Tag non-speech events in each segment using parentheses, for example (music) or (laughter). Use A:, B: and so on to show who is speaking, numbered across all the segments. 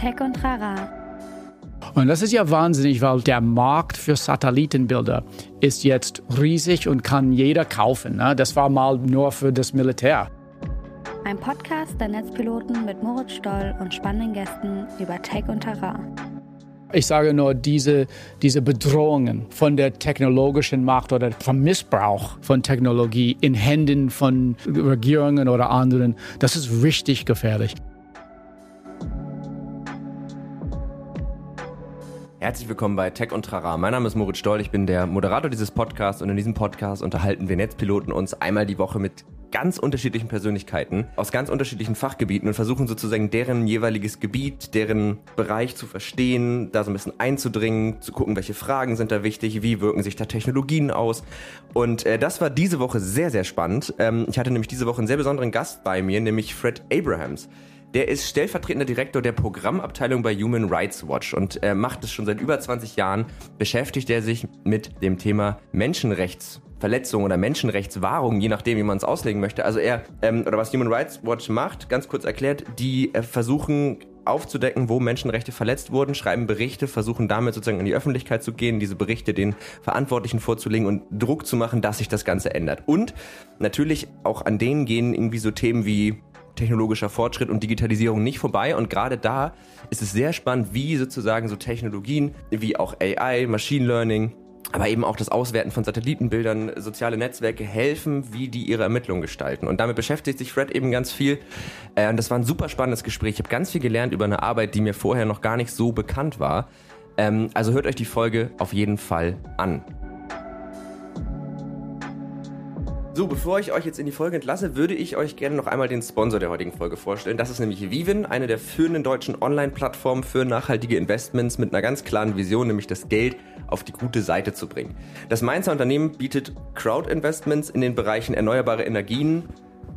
A: Tech und Rara.
B: Und das ist ja wahnsinnig, weil der Markt für Satellitenbilder ist jetzt riesig und kann jeder kaufen. Ne? Das war mal nur für das Militär.
A: Ein Podcast der Netzpiloten mit Moritz Stoll und spannenden Gästen über Tech und Terrain.
B: Ich sage nur, diese, diese Bedrohungen von der technologischen Macht oder vom Missbrauch von Technologie in Händen von Regierungen oder anderen, das ist richtig gefährlich.
C: Herzlich willkommen bei Tech und Trara. Mein Name ist Moritz Stoll, ich bin der Moderator dieses Podcasts und in diesem Podcast unterhalten wir Netzpiloten uns einmal die Woche mit ganz unterschiedlichen Persönlichkeiten aus ganz unterschiedlichen Fachgebieten und versuchen sozusagen deren jeweiliges Gebiet, deren Bereich zu verstehen, da so ein bisschen einzudringen, zu gucken, welche Fragen sind da wichtig, wie wirken sich da Technologien aus. Und äh, das war diese Woche sehr, sehr spannend. Ähm, ich hatte nämlich diese Woche einen sehr besonderen Gast bei mir, nämlich Fred Abrahams. Der ist stellvertretender Direktor der Programmabteilung bei Human Rights Watch und er macht es schon seit über 20 Jahren, beschäftigt er sich mit dem Thema Menschenrechts Verletzung oder Menschenrechtswahrung, je nachdem, wie man es auslegen möchte. Also er, ähm, oder was Human Rights Watch macht, ganz kurz erklärt, die äh, versuchen aufzudecken, wo Menschenrechte verletzt wurden, schreiben Berichte, versuchen damit sozusagen in die Öffentlichkeit zu gehen, diese Berichte den Verantwortlichen vorzulegen und Druck zu machen, dass sich das Ganze ändert. Und natürlich auch an denen gehen irgendwie so Themen wie technologischer Fortschritt und Digitalisierung nicht vorbei. Und gerade da ist es sehr spannend, wie sozusagen so Technologien wie auch AI, Machine Learning, aber eben auch das Auswerten von Satellitenbildern, soziale Netzwerke helfen, wie die ihre Ermittlungen gestalten. Und damit beschäftigt sich Fred eben ganz viel. Äh, und das war ein super spannendes Gespräch. Ich habe ganz viel gelernt über eine Arbeit, die mir vorher noch gar nicht so bekannt war. Ähm, also hört euch die Folge auf jeden Fall an. So, bevor ich euch jetzt in die Folge entlasse, würde ich euch gerne noch einmal den Sponsor der heutigen Folge vorstellen. Das ist nämlich Vivin, eine der führenden deutschen Online-Plattformen für nachhaltige Investments mit einer ganz klaren Vision, nämlich das Geld auf die gute Seite zu bringen. Das Mainzer Unternehmen bietet Crowd-Investments in den Bereichen erneuerbare Energien,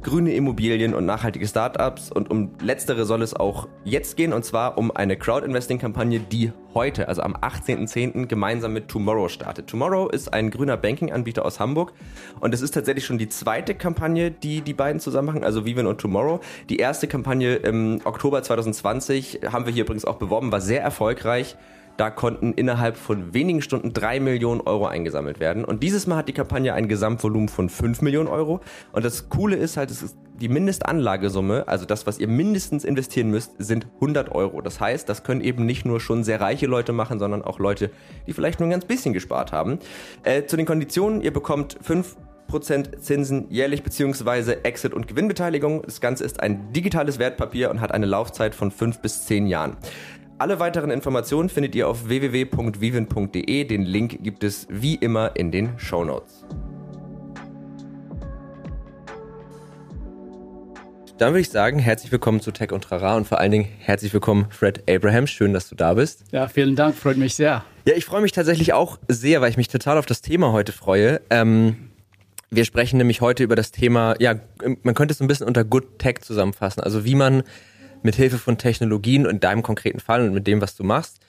C: grüne Immobilien und nachhaltige Startups. Und um letztere soll es auch jetzt gehen, und zwar um eine Crowd-Investing-Kampagne, die heute, also am 18.10. gemeinsam mit Tomorrow startet. Tomorrow ist ein grüner Banking-Anbieter aus Hamburg und es ist tatsächlich schon die zweite Kampagne, die die beiden zusammen machen, also Vivian und Tomorrow. Die erste Kampagne im Oktober 2020 haben wir hier übrigens auch beworben, war sehr erfolgreich. Da konnten innerhalb von wenigen Stunden drei Millionen Euro eingesammelt werden. Und dieses Mal hat die Kampagne ein Gesamtvolumen von fünf Millionen Euro. Und das Coole ist halt, es ist die Mindestanlagesumme, also das, was ihr mindestens investieren müsst, sind 100 Euro. Das heißt, das können eben nicht nur schon sehr reiche Leute machen, sondern auch Leute, die vielleicht nur ein ganz bisschen gespart haben. Äh, zu den Konditionen, ihr bekommt fünf Zinsen jährlich beziehungsweise Exit- und Gewinnbeteiligung. Das Ganze ist ein digitales Wertpapier und hat eine Laufzeit von fünf bis zehn Jahren. Alle weiteren Informationen findet ihr auf www.vivin.de. Den Link gibt es wie immer in den Show Notes. Dann würde ich sagen, herzlich willkommen zu Tech und Trara und vor allen Dingen herzlich willkommen, Fred Abraham. Schön, dass du da bist.
B: Ja, vielen Dank, freut mich sehr.
C: Ja, ich freue mich tatsächlich auch sehr, weil ich mich total auf das Thema heute freue. Ähm, wir sprechen nämlich heute über das Thema, ja, man könnte es ein bisschen unter Good Tech zusammenfassen. Also wie man mit Hilfe von Technologien und in deinem konkreten Fall und mit dem, was du machst,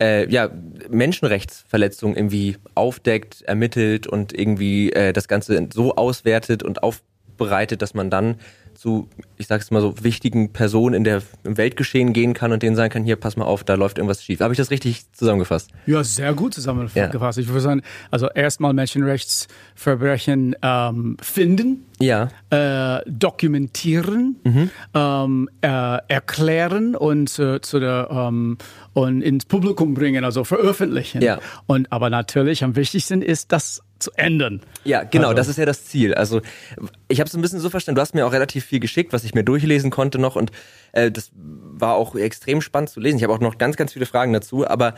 C: äh, ja, Menschenrechtsverletzungen irgendwie aufdeckt, ermittelt und irgendwie äh, das Ganze so auswertet und aufbereitet, dass man dann zu, ich sag's mal so, wichtigen Personen in der, im Weltgeschehen gehen kann und denen sagen kann, hier, pass mal auf, da läuft irgendwas schief. Habe ich das richtig zusammengefasst?
B: Ja, sehr gut zusammengefasst. Ja. Ich würde sagen, also erstmal Menschenrechtsverbrechen ähm, finden, ja. Äh, dokumentieren, mhm. ähm, äh, erklären und äh, zu der ähm, und ins Publikum bringen, also veröffentlichen. Ja. Und aber natürlich am wichtigsten ist das zu ändern.
C: Ja, genau, also. das ist ja das Ziel. Also ich habe es ein bisschen so verstanden, du hast mir auch relativ viel geschickt, was ich mir durchlesen konnte noch und äh, das war auch extrem spannend zu lesen. Ich habe auch noch ganz, ganz viele Fragen dazu, aber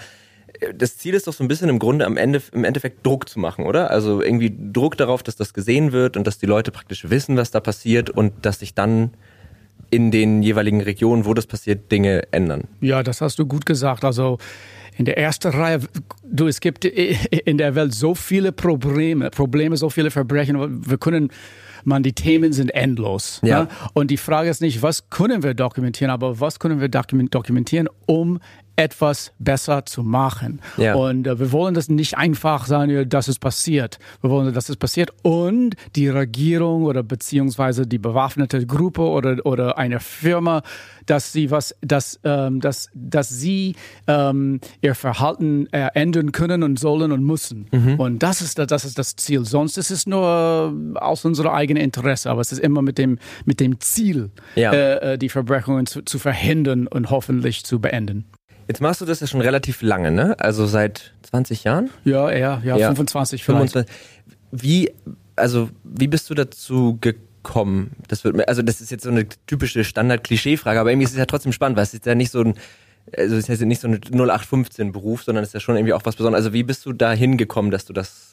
C: das Ziel ist doch so ein bisschen im Grunde am Ende, im Endeffekt Druck zu machen, oder? Also irgendwie Druck darauf, dass das gesehen wird und dass die Leute praktisch wissen, was da passiert und dass sich dann in den jeweiligen Regionen, wo das passiert, Dinge ändern.
B: Ja, das hast du gut gesagt. Also in der ersten Reihe, du, es gibt in der Welt so viele Probleme, Probleme, so viele Verbrechen. Wir können, man, die Themen sind endlos. Ja. ja. Und die Frage ist nicht, was können wir dokumentieren, aber was können wir dokumentieren, um etwas besser zu machen. Ja. Und äh, wir wollen das nicht einfach sagen, dass es passiert. Wir wollen, dass es passiert und die Regierung oder beziehungsweise die bewaffnete Gruppe oder, oder eine Firma dass sie was, dass, ähm, dass, dass sie ähm, ihr Verhalten äh, ändern können und sollen und müssen. Mhm. Und das ist, das ist das Ziel. Sonst ist es nur aus unserem eigenen Interesse, aber es ist immer mit dem, mit dem Ziel, ja. äh, äh die Verbrechungen zu, zu verhindern und hoffentlich zu beenden.
C: Jetzt machst du das ja schon relativ lange, ne? Also seit 20 Jahren?
B: Ja, eher, ja, ja. 25 vielleicht. 25.
C: Wie, also, wie bist du dazu gekommen? Das wird, also, das ist jetzt so eine typische Standard-Klischee-Frage, aber irgendwie ist es ja trotzdem spannend, weil es ist ja nicht so ein, also, es ist ja nicht so ein 0815-Beruf, sondern es ist ja schon irgendwie auch was Besonderes. Also, wie bist du da hingekommen, dass du das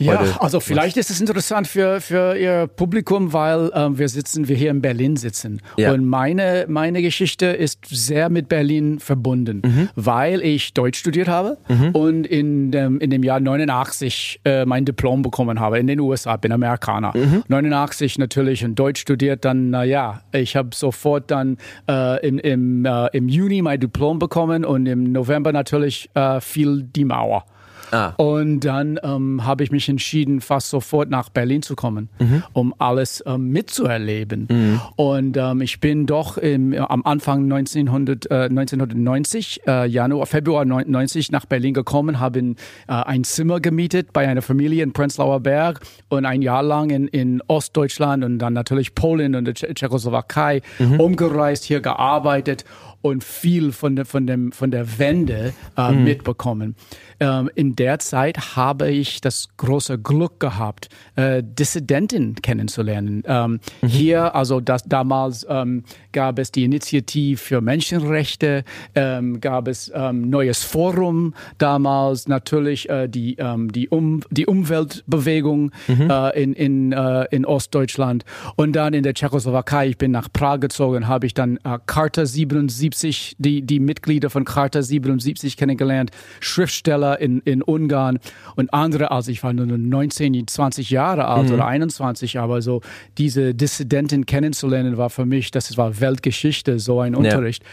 B: ja, also vielleicht ist es interessant für, für Ihr Publikum, weil ähm, wir sitzen, wir hier in Berlin sitzen. Ja. Und meine, meine Geschichte ist sehr mit Berlin verbunden, mhm. weil ich Deutsch studiert habe mhm. und in dem, in dem Jahr 89 äh, mein Diplom bekommen habe in den USA, bin Amerikaner. Mhm. 89 natürlich in Deutsch studiert, dann, naja, ich habe sofort dann äh, im, im, äh, im Juni mein Diplom bekommen und im November natürlich äh, fiel die Mauer. Ah. Und dann ähm, habe ich mich entschieden, fast sofort nach Berlin zu kommen, mhm. um alles ähm, mitzuerleben. Mhm. Und ähm, ich bin doch im, am Anfang 1900, äh, 1990, äh, Januar, Februar 90 nach Berlin gekommen, habe äh, ein Zimmer gemietet bei einer Familie in Prenzlauer Berg und ein Jahr lang in, in Ostdeutschland und dann natürlich Polen und der Tschechoslowakei mhm. umgereist, hier gearbeitet und viel von der, von dem, von der Wende äh, mhm. mitbekommen. Ähm, in der Zeit habe ich das große Glück gehabt, äh, Dissidenten kennenzulernen. Ähm, mhm. Hier, also das, damals ähm, gab es die Initiative für Menschenrechte, ähm, gab es ähm, neues Forum, damals natürlich äh, die, ähm, die, um, die Umweltbewegung mhm. äh, in, in, äh, in Ostdeutschland und dann in der Tschechoslowakei. Ich bin nach Prag gezogen, habe ich dann äh, Charta 77, die, die Mitglieder von Charta 77 kennengelernt, Schriftsteller in, in Ungarn und andere, also ich war nur 19, 20 Jahre alt mhm. oder 21, aber so diese Dissidenten kennenzulernen war für mich, das war Weltgeschichte, so ein Unterricht. Ja.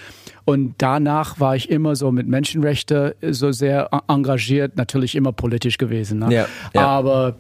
B: Und danach war ich immer so mit Menschenrechten so sehr engagiert, natürlich immer politisch gewesen. Ne? Ja, ja. Aber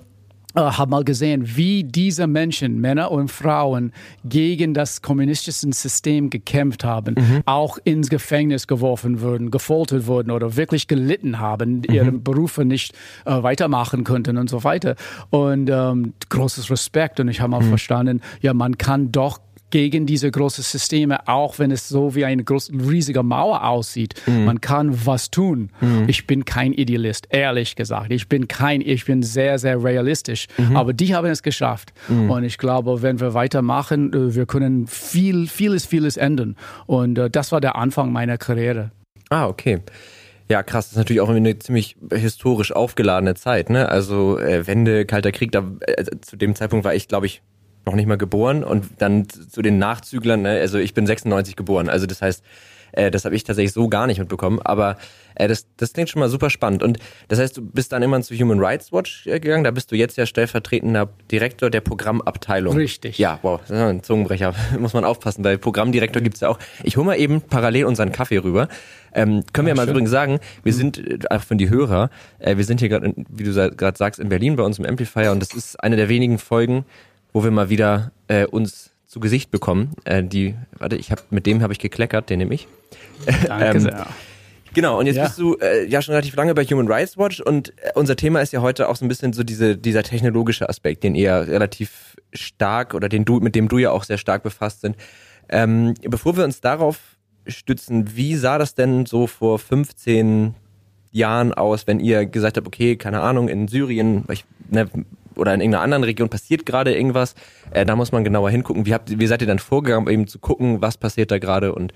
B: habe mal gesehen, wie diese Menschen, Männer und Frauen, gegen das kommunistische System gekämpft haben, mhm. auch ins Gefängnis geworfen wurden, gefoltert wurden oder wirklich gelitten haben, mhm. ihre Berufe nicht äh, weitermachen konnten und so weiter. Und ähm, großes Respekt. Und ich habe mal mhm. verstanden, ja, man kann doch gegen diese großen Systeme, auch wenn es so wie eine große, riesige Mauer aussieht. Mhm. Man kann was tun. Mhm. Ich bin kein Idealist, ehrlich gesagt. Ich bin kein, ich bin sehr, sehr realistisch. Mhm. Aber die haben es geschafft. Mhm. Und ich glaube, wenn wir weitermachen, äh, wir können viel, vieles, vieles ändern. Und äh, das war der Anfang meiner Karriere.
C: Ah, okay. Ja, krass, das ist natürlich auch eine ziemlich historisch aufgeladene Zeit, ne? Also äh, Wende, Kalter Krieg, da äh, zu dem Zeitpunkt war ich, glaube ich, noch nicht mal geboren und dann zu den Nachzüglern, ne, also ich bin 96 geboren, also das heißt, äh, das habe ich tatsächlich so gar nicht mitbekommen, aber äh, das, das klingt schon mal super spannend. Und das heißt, du bist dann immer zu Human Rights Watch äh, gegangen, da bist du jetzt ja stellvertretender Direktor der Programmabteilung.
B: Richtig.
C: Ja, wow, das ist ein Zungenbrecher, (laughs) muss man aufpassen, weil Programmdirektor gibt's ja auch. Ich hole mal eben parallel unseren Kaffee rüber. Ähm, können wir ja, mal schön. übrigens sagen, wir sind, äh, auch von die Hörer, äh, wir sind hier gerade, wie du gerade sagst, in Berlin bei uns im Amplifier und das ist eine der wenigen Folgen, wo wir mal wieder äh, uns zu Gesicht bekommen. Äh, die, warte, ich habe mit dem habe ich gekleckert, den nehme ich.
B: Danke (laughs) ähm, sehr.
C: Genau, und jetzt ja. bist du äh, ja schon relativ lange bei Human Rights Watch und äh, unser Thema ist ja heute auch so ein bisschen so diese, dieser technologische Aspekt, den ihr relativ stark oder den du, mit dem du ja auch sehr stark befasst sind. Ähm, bevor wir uns darauf stützen, wie sah das denn so vor 15 Jahren aus, wenn ihr gesagt habt, okay, keine Ahnung, in Syrien, ich, ne, oder in irgendeiner anderen Region passiert gerade irgendwas. Äh, da muss man genauer hingucken. Wie, habt, wie seid ihr dann vorgegangen, eben zu gucken, was passiert da gerade und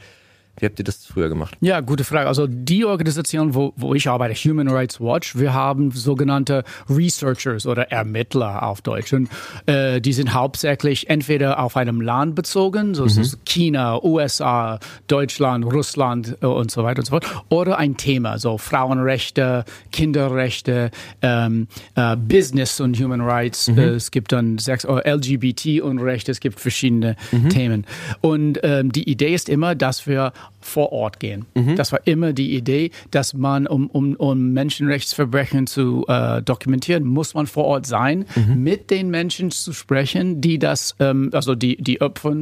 C: wie habt ihr das früher gemacht?
B: Ja, gute Frage. Also die Organisation, wo, wo ich arbeite, Human Rights Watch, wir haben sogenannte Researchers oder Ermittler auf Deutsch. Und äh, die sind hauptsächlich entweder auf einem Land bezogen, so mhm. China, USA, Deutschland, Russland äh, und so weiter und so fort, oder ein Thema, so Frauenrechte, Kinderrechte, ähm, äh, Business und Human Rights. Mhm. Äh, es gibt dann sechs, oh, LGBT und Rechte, es gibt verschiedene mhm. Themen. Und ähm, die Idee ist immer, dass wir vor Ort gehen. Mhm. Das war immer die Idee, dass man, um, um, um Menschenrechtsverbrechen zu äh, dokumentieren, muss man vor Ort sein, mhm. mit den Menschen zu sprechen, die das, ähm, also die, die Opfer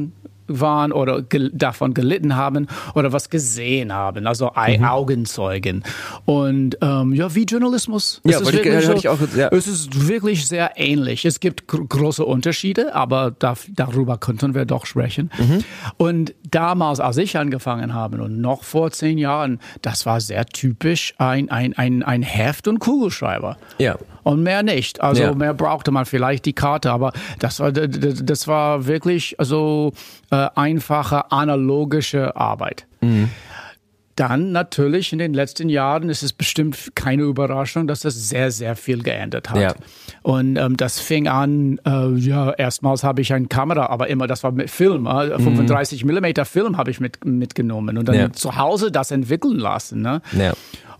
B: waren oder gel davon gelitten haben oder was gesehen haben, also mhm. Augenzeugen. Und ähm, ja, wie Journalismus.
C: Ja, es ist, ich, so, ich auch, ja.
B: es ist wirklich sehr ähnlich. Es gibt gr große Unterschiede, aber da, darüber könnten wir doch sprechen. Mhm. Und damals, als ich angefangen habe und noch vor zehn Jahren, das war sehr typisch ein, ein, ein, ein Heft und Kugelschreiber.
C: Ja.
B: Und mehr nicht. Also ja. mehr brauchte man vielleicht die Karte, aber das war, das war wirklich also äh, einfache analogische Arbeit. Mhm. Dann natürlich in den letzten Jahren ist es bestimmt keine Überraschung, dass das sehr, sehr viel geändert hat. Ja. Und ähm, das fing an, äh, ja, erstmals habe ich eine Kamera, aber immer, das war mit Film, äh, 35 mhm. Millimeter Film habe ich mit, mitgenommen und dann ja. zu Hause das entwickeln lassen. Ne? Ja.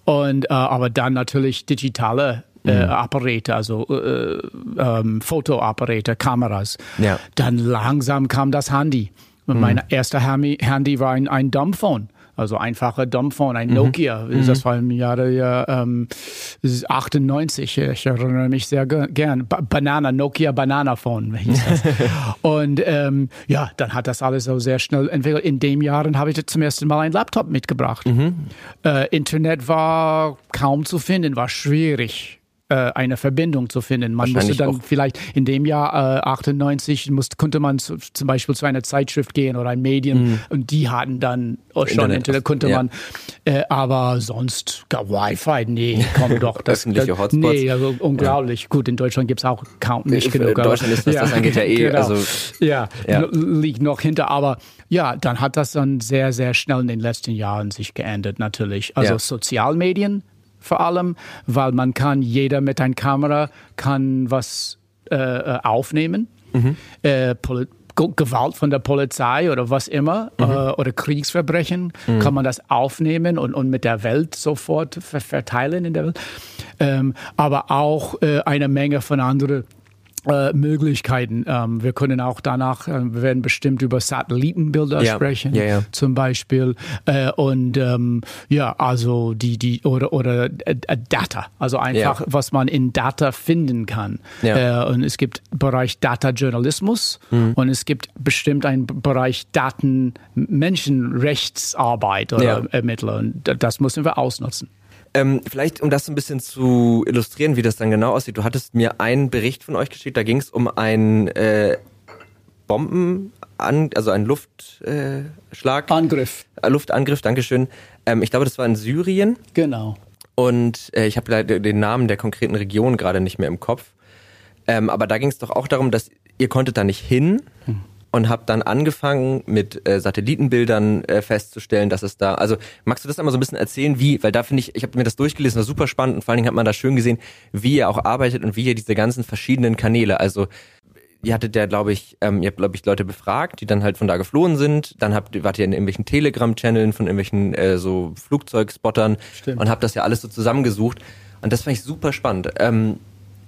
B: Und äh, aber dann natürlich digitale äh, mhm. Apparate, also äh, ähm, Fotoapparate, Kameras. Ja. Dann langsam kam das Handy. Mhm. Mein erster Handy war ein, ein Dumbphone. Also einfache Dumbphone, ein mhm. Nokia. Mhm. Das war im Jahre ja, ähm, 98. Ich erinnere mich sehr gern. Ba Banana, Nokia Banana Phone hieß das. (laughs) und ähm, ja, dann hat das alles so sehr schnell entwickelt. In dem Jahren habe ich zum ersten Mal einen Laptop mitgebracht. Mhm. Äh, Internet war kaum zu finden, war schwierig eine Verbindung zu finden. Man musste dann vielleicht in dem Jahr äh, 98 musste, konnte man zu, zum Beispiel zu einer Zeitschrift gehen oder ein Medien mhm. und die hatten dann auch schon Internet, Internet konnte ja. man. Äh, aber sonst gab Wi-Fi, nee, komm doch. (laughs)
C: Das, Öffentliche Hotspots.
B: Nee, also unglaublich. Ja. Gut, in Deutschland gibt es auch kaum nicht in genug.
C: In Deutschland ist das, ja, das angeht ja eh. (laughs) Genau. Also,
B: ja, ja, liegt noch hinter. Aber ja, dann hat das dann sehr, sehr schnell in den letzten Jahren sich geändert natürlich. Also Sozialmedien vor allem, weil man kann, jeder mit einer Kamera kann was äh, äh aufnehmen. Mhm. Äh, Gewalt von der Polizei oder was immer mhm. äh, oder Kriegsverbrechen mhm. kann man das aufnehmen und, und mit der Welt sofort verteilen in der Welt. Ähm, aber auch äh, eine Menge von anderen äh, Möglichkeiten. Ähm, wir können auch danach, äh, wir werden bestimmt über Satellitenbilder ja. sprechen, ja, ja. zum Beispiel. Äh, und ähm, ja, also die, die, oder, oder äh, Data, also einfach, was man in Data finden kann. Äh, und es gibt Bereich Data-Journalismus mhm. und es gibt bestimmt einen Bereich Daten-Menschenrechtsarbeit oder Ermittler. Und das müssen wir ausnutzen.
C: Ähm, vielleicht, um das so ein bisschen zu illustrieren, wie das dann genau aussieht. Du hattest mir einen Bericht von euch geschickt, da ging es um einen äh, Bomben, also einen Luftschlag.
B: Äh, Angriff.
C: Äh, Luftangriff, Dankeschön. Ähm, ich glaube, das war in Syrien.
B: Genau.
C: Und äh, ich habe leider den Namen der konkreten Region gerade nicht mehr im Kopf. Ähm, aber da ging es doch auch darum, dass ihr konntet da nicht hin. Hm und habe dann angefangen mit äh, Satellitenbildern äh, festzustellen, dass es da, also magst du das einmal so ein bisschen erzählen, wie, weil da finde ich, ich habe mir das durchgelesen, war super spannend und vor allen Dingen hat man da schön gesehen, wie ihr auch arbeitet und wie ihr diese ganzen verschiedenen Kanäle, also ihr hattet ja, glaube ich, ähm, ihr habt, glaube ich, Leute befragt, die dann halt von da geflohen sind. Dann habt, wart ihr in irgendwelchen Telegram-Channeln von irgendwelchen äh, so Flugzeugspottern Stimmt. und habt das ja alles so zusammengesucht. Und das fand ich super spannend. Ähm,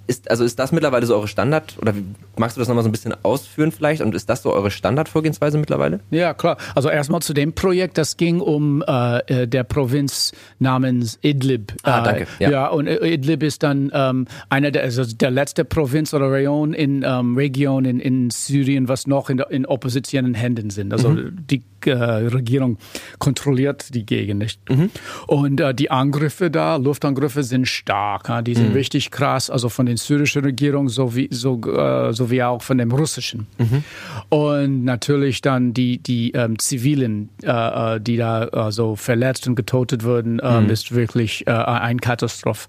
C: ist, also ist das mittlerweile so eure Standard oder magst du das nochmal so ein bisschen ausführen vielleicht und ist das so eure Standardvorgehensweise mittlerweile?
B: Ja, klar. Also erstmal zu dem Projekt, das ging um äh, äh der Provinz namens Idlib.
C: Ah, äh, danke.
B: Ja. ja, und Idlib ist dann ähm, einer der, also der letzte Provinz oder Region in, ähm, Region in, in Syrien, was noch in, in oppositionellen Händen sind. Also mhm. die äh, Regierung kontrolliert die Gegend nicht. Mhm. Und äh, die Angriffe da, Luftangriffe sind stark. Ja? Die sind mhm. richtig krass, also von den syrischen Regierungen sowie, so, äh, sowie auch von dem russischen. Mhm. Und natürlich dann die, die ähm, Zivilen, äh, äh die da äh, so verletzt und getötet wurden, äh, mhm. ist wirklich äh, ein Katastroph.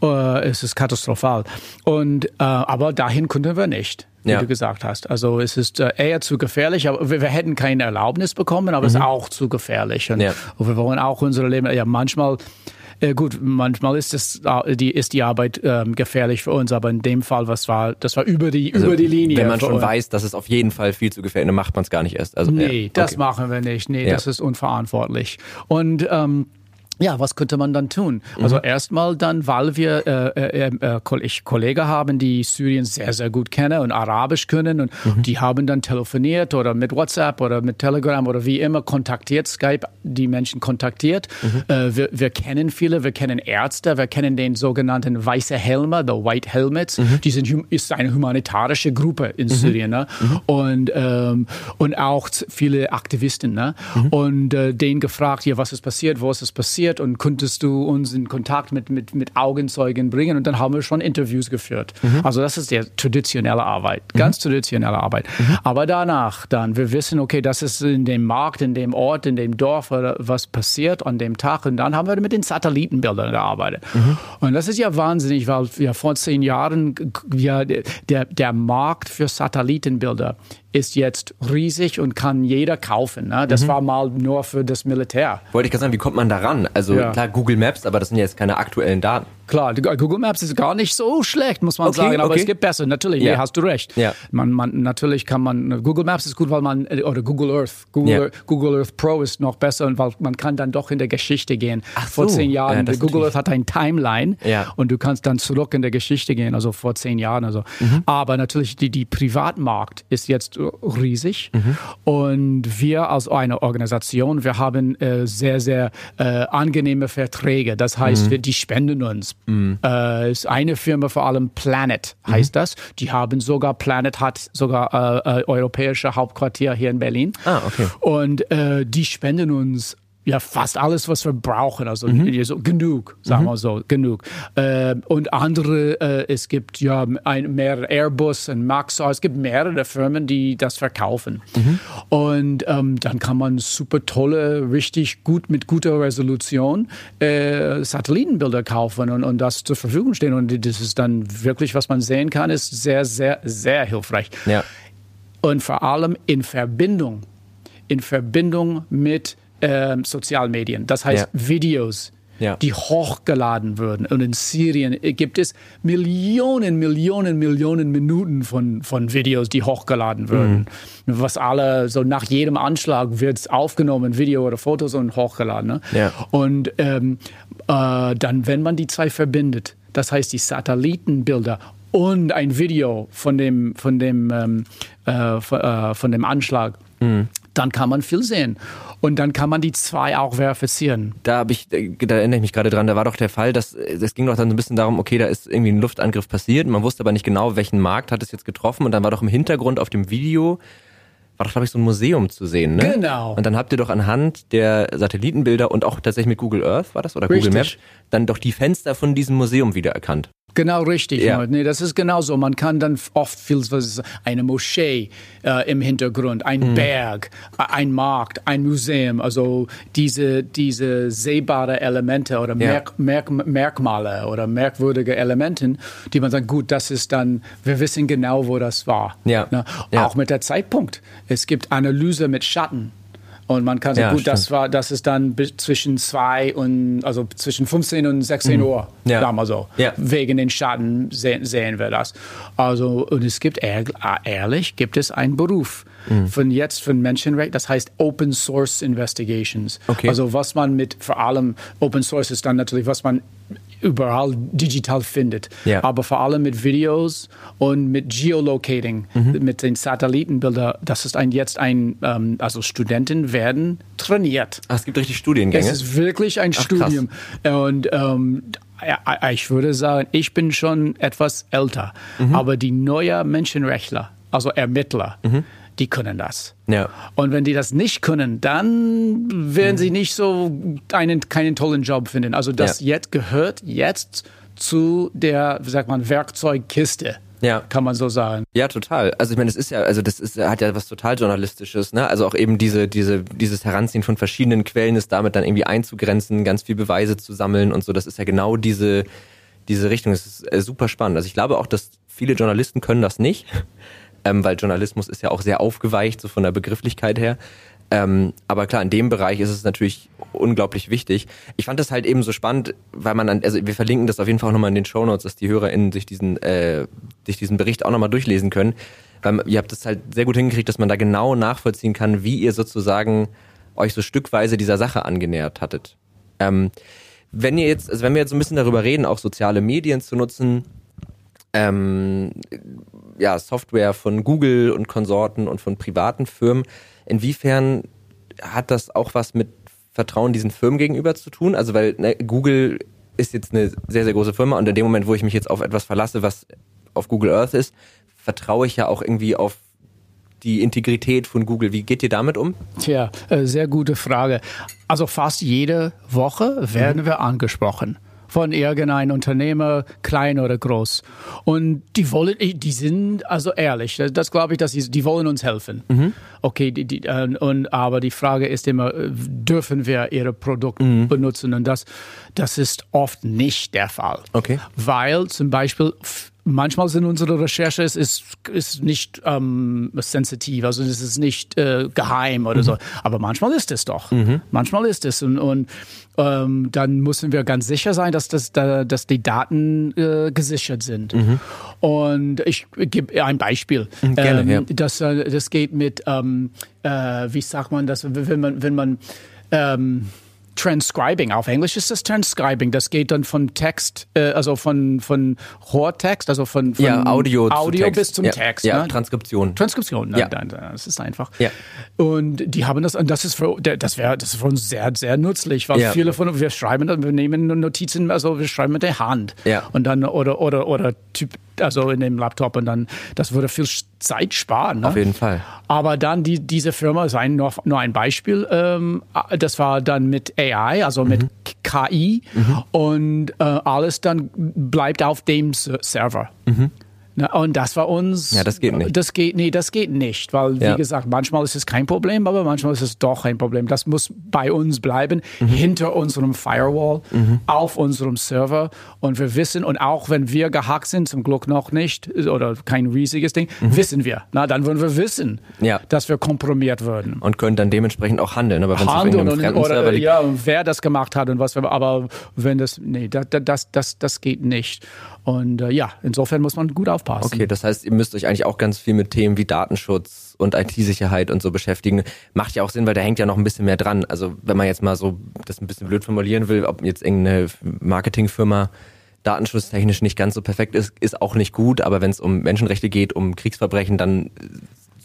B: Es ist katastrophal. Und, aber dahin konnten wir nicht wie ja. du gesagt hast. Also es ist äh, eher zu gefährlich, aber wir, wir hätten keine Erlaubnis bekommen, aber mhm. es ist auch zu gefährlich. Und, ja. und wir wollen auch unsere Leben, ja manchmal äh, gut, manchmal ist es äh, die ist die Arbeit ähm, gefährlich für uns, aber in dem Fall, was war, das war über die also, über die Linie.
C: Wenn man schon uns. weiß, dass es auf jeden Fall viel zu gefährlich, dann macht man es gar nicht erst.
B: Also, nee, ja, okay. das machen wir nicht. Nee, ja. das ist unverantwortlich. Und ähm, ja, was könnte man dann tun? Also mhm. Erstmal dann, weil wir äh, äh, äh, ich Kollegen haben, die Syrien sehr, sehr gut kennen und Arabisch können und mhm. die haben dann telefoniert oder mit WhatsApp oder mit Telegram oder wie immer kontaktiert, Skype die Menschen kontaktiert. Mhm. Äh, wir, wir, kennen viele, wir kennen Ärzte, wir kennen den sogenannten Weiße Helme, the White Helmets. Mhm. Die sind, ist eine humanitarische Gruppe in mhm. Syrien. Ne? Mhm. Und, ähm, und auch viele Aktivisten. Ne? Und äh, denen gefragt, hier, was ist passiert, wo ist es passiert und könntest du uns in Kontakt mit, mit, mit Augenzeugen bringen? Und dann haben wir schon Interviews geführt. Mhm. Also das ist der traditionelle Arbeit, ganz traditionelle Arbeit. Aber danach dann, wir wissen, okay, das ist in dem Markt, in dem Ort, in dem Dorf, was passiert an dem Tag. Und dann haben wir mit den Satellitenbildern gearbeitet. Mhm. Und das ist ja wahnsinnig, weil ja vor zehn Jahren ja, der, der Markt für Satellitenbilder ist jetzt riesig und kann jeder kaufen. Ne? Das mhm. war mal nur für das Militär.
C: Wollte ich gerade sagen, wie kommt man daran? Also ja. klar, Google Maps, aber das sind ja jetzt keine aktuellen Daten.
B: Klar, Google Maps ist gar nicht so schlecht, muss man okay, sagen, aber okay. es gibt besser. Natürlich, ja. nee, hast du recht. Ja. Man, man, natürlich kann man, Google Maps ist gut, weil man, oder Google Earth, Google, ja. Google Earth Pro ist noch besser, weil man kann dann doch in der Geschichte gehen. Ach vor so. zehn Jahren, ja, Google Earth hat ein Timeline und du kannst dann zurück in der Geschichte gehen, also vor zehn Jahren. Also. Mhm. Aber natürlich, die, die Privatmarkt ist jetzt riesig mhm. und wir als eine Organisation, wir haben äh, sehr, sehr äh, angenehme Verträge. Das heißt, mhm. wir, die spenden uns Mhm. Äh, ist eine Firma vor allem Planet heißt mhm. das. Die haben sogar Planet hat sogar äh, äh, europäische Hauptquartier hier in Berlin.
C: Ah, okay.
B: Und äh, die spenden uns ja fast alles, was wir brauchen. Also mhm. so, genug, sagen mhm. wir so, genug. Äh, und andere, äh, es gibt ja ein, mehr Airbus und Maxar, es gibt mehrere Firmen, die das verkaufen. Mhm. Und ähm, dann kann man super tolle, richtig gut mit guter Resolution äh, Satellitenbilder kaufen und, und das zur Verfügung stehen. Und das ist dann wirklich, was man sehen kann, ist sehr, sehr, sehr hilfreich. Ja. Und vor allem in Verbindung, in Verbindung mit äh, Sozialmedien. Das heißt ja. Videos, ja. die hochgeladen würden. Und in Syrien gibt es Millionen, Millionen, Millionen Minuten von, von Videos, die hochgeladen würden. Mhm. Was alle, so nach jedem Anschlag wird es aufgenommen, Video oder Fotos und hochgeladen. Ne? Ja. Und ähm, äh, dann, wenn man die zwei verbindet, das heißt die Satellitenbilder und ein Video von dem, von dem, ähm, äh, von, äh, von dem Anschlag, mhm. dann kann man viel sehen und dann kann man die zwei auch verifizieren.
C: Da habe ich, äh, da erinnere ich mich gerade dran, da war doch der Fall, dass äh, es ging doch dann so ein bisschen darum, okay, da ist irgendwie ein Luftangriff passiert, man wusste aber nicht genau, welchen Markt hat es jetzt getroffen und dann war doch im Hintergrund auf dem Video war doch, glaube ich, so ein Museum zu sehen, ne?
B: Genau.
C: Und dann habt ihr doch anhand der Satellitenbilder und auch tatsächlich mit Google Earth, war das, oder Richtig. Google Maps, dann doch die Fenster von diesem Museum wiedererkannt.
B: Genau richtig. Ja. Nee, das ist genauso. Man kann dann oft viel, was ist, eine Moschee äh, im Hintergrund, ein mhm. Berg, ein Markt, ein Museum. Also diese, diese sehbare Elemente oder ja. Merk, Merk, Merkmale oder merkwürdige Elemente, die man sagt, gut, das ist dann, wir wissen genau, wo das war. Ja. Ne? ja. Auch mit der Zeitpunkt. Es gibt Analyse mit Schatten. Und man kann sagen, ja, gut, stimmt. das war, das ist dann zwischen zwei und, also zwischen 15 und 16 mhm. Uhr, ja. sagen wir so. Ja. Wegen den Schatten sehen, sehen wir das. Also, und es gibt, ehrlich, gibt es einen Beruf mhm. von jetzt von Menschenrecht, das heißt Open Source Investigations. Okay. Also, was man mit, vor allem Open Source ist dann natürlich, was man überall digital findet. Ja. Aber vor allem mit Videos und mit Geolocating, mhm. mit den Satellitenbildern. Das ist ein, jetzt ein, ähm, also Studenten werden trainiert.
C: Ach, es gibt richtig Studiengänge?
B: Es ist wirklich ein Ach, Studium. Krass. Und ähm, ich würde sagen, ich bin schon etwas älter, mhm. aber die neuen Menschenrechtler, also Ermittler, mhm die können das. Ja. Und wenn die das nicht können, dann werden mhm. sie nicht so einen, keinen tollen Job finden. Also das ja. jetzt gehört jetzt zu der, wie sagt man, Werkzeugkiste. Ja. Kann man so sagen.
C: Ja, total. Also ich meine, es ist ja, also das ist, hat ja was total Journalistisches, ne? Also auch eben diese, diese, dieses Heranziehen von verschiedenen Quellen ist damit dann irgendwie einzugrenzen, ganz viel Beweise zu sammeln und so. Das ist ja genau diese, diese Richtung. Das ist äh, super spannend. Also ich glaube auch, dass viele Journalisten können das nicht ähm, weil Journalismus ist ja auch sehr aufgeweicht, so von der Begrifflichkeit her. Ähm, aber klar, in dem Bereich ist es natürlich unglaublich wichtig. Ich fand das halt eben so spannend, weil man dann, also wir verlinken das auf jeden Fall auch nochmal in den Show Notes, dass die HörerInnen sich diesen, äh, sich diesen Bericht auch nochmal durchlesen können. Weil ihr habt es halt sehr gut hingekriegt, dass man da genau nachvollziehen kann, wie ihr sozusagen euch so stückweise dieser Sache angenähert hattet. Ähm, wenn ihr jetzt, also wenn wir jetzt so ein bisschen darüber reden, auch soziale Medien zu nutzen, ähm, ja, Software von Google und Konsorten und von privaten Firmen. Inwiefern hat das auch was mit Vertrauen diesen Firmen gegenüber zu tun? Also weil ne, Google ist jetzt eine sehr, sehr große Firma und in dem Moment, wo ich mich jetzt auf etwas verlasse, was auf Google Earth ist, vertraue ich ja auch irgendwie auf die Integrität von Google. Wie geht ihr damit um?
B: Tja, äh, sehr gute Frage. Also fast jede Woche werden mhm. wir angesprochen von irgendeinem Unternehmer, klein oder groß. Und die wollen, die sind also ehrlich. Das, das glaube ich, dass sie, die wollen uns helfen. Mhm. Okay, die, die, äh, und aber die Frage ist immer, äh, dürfen wir ihre Produkte mhm. benutzen? Und das, das ist oft nicht der Fall.
C: Okay.
B: Weil zum Beispiel manchmal sind unsere Recherche ist, ist, ist nicht ähm, sensitiv, also es ist nicht äh, geheim oder mhm. so. Aber manchmal ist es doch. Mhm. Manchmal ist es. Und, und ähm, dann müssen wir ganz sicher sein, dass, das, dass die Daten äh, gesichert sind. Mhm. Und ich gebe ein Beispiel.
C: Mhm, gerne, ähm, ja.
B: das, äh, das geht mit, ähm, äh, wie sagt man das, wenn man, wenn man ähm, Transcribing. Auf Englisch ist das Transcribing. Das geht dann von Text, äh, also von, von Rohrtext, also von, von
C: ja, Audio,
B: Audio bis zum
C: ja,
B: Text.
C: Ja,
B: ne?
C: Transkription.
B: Transkription,
C: ja.
B: Nein, das ist einfach.
C: Ja.
B: Und die haben das, und das ist für, das wäre, das ist für uns sehr, sehr nützlich, weil ja. viele von uns, wir schreiben, wir nehmen Notizen, also wir schreiben mit der Hand.
C: Ja.
B: Und dann, oder, oder, oder Typ, also in dem Laptop und dann, das würde viel Zeit sparen. Ne?
C: Auf jeden Fall.
B: Aber dann die, diese Firma ist ein, nur, nur ein Beispiel. Ähm, das war dann mit AI, also mit mhm. KI mhm. und äh, alles dann bleibt auf dem Server. Mhm. Na, und das war uns.
C: Ja, das geht nicht.
B: Das geht, nee, das geht nicht, weil, ja. wie gesagt, manchmal ist es kein Problem, aber manchmal ist es doch ein Problem. Das muss bei uns bleiben, mhm. hinter unserem Firewall, mhm. auf unserem Server. Und wir wissen, und auch wenn wir gehackt sind, zum Glück noch nicht, oder kein riesiges Ding, mhm. wissen wir. Na, dann würden wir wissen,
C: ja.
B: dass wir kompromiert würden.
C: Und können dann dementsprechend auch handeln. Aber wenn
B: handeln und, oder, ja, wer das gemacht hat und was wir, aber wenn das, nee, das, das, das, das geht nicht. Und äh, ja, insofern muss man gut aufpassen.
C: Okay, das heißt, ihr müsst euch eigentlich auch ganz viel mit Themen wie Datenschutz und IT-Sicherheit und so beschäftigen. Macht ja auch Sinn, weil da hängt ja noch ein bisschen mehr dran. Also wenn man jetzt mal so das ein bisschen blöd formulieren will, ob jetzt irgendeine Marketingfirma datenschutztechnisch nicht ganz so perfekt ist, ist auch nicht gut. Aber wenn es um Menschenrechte geht, um Kriegsverbrechen, dann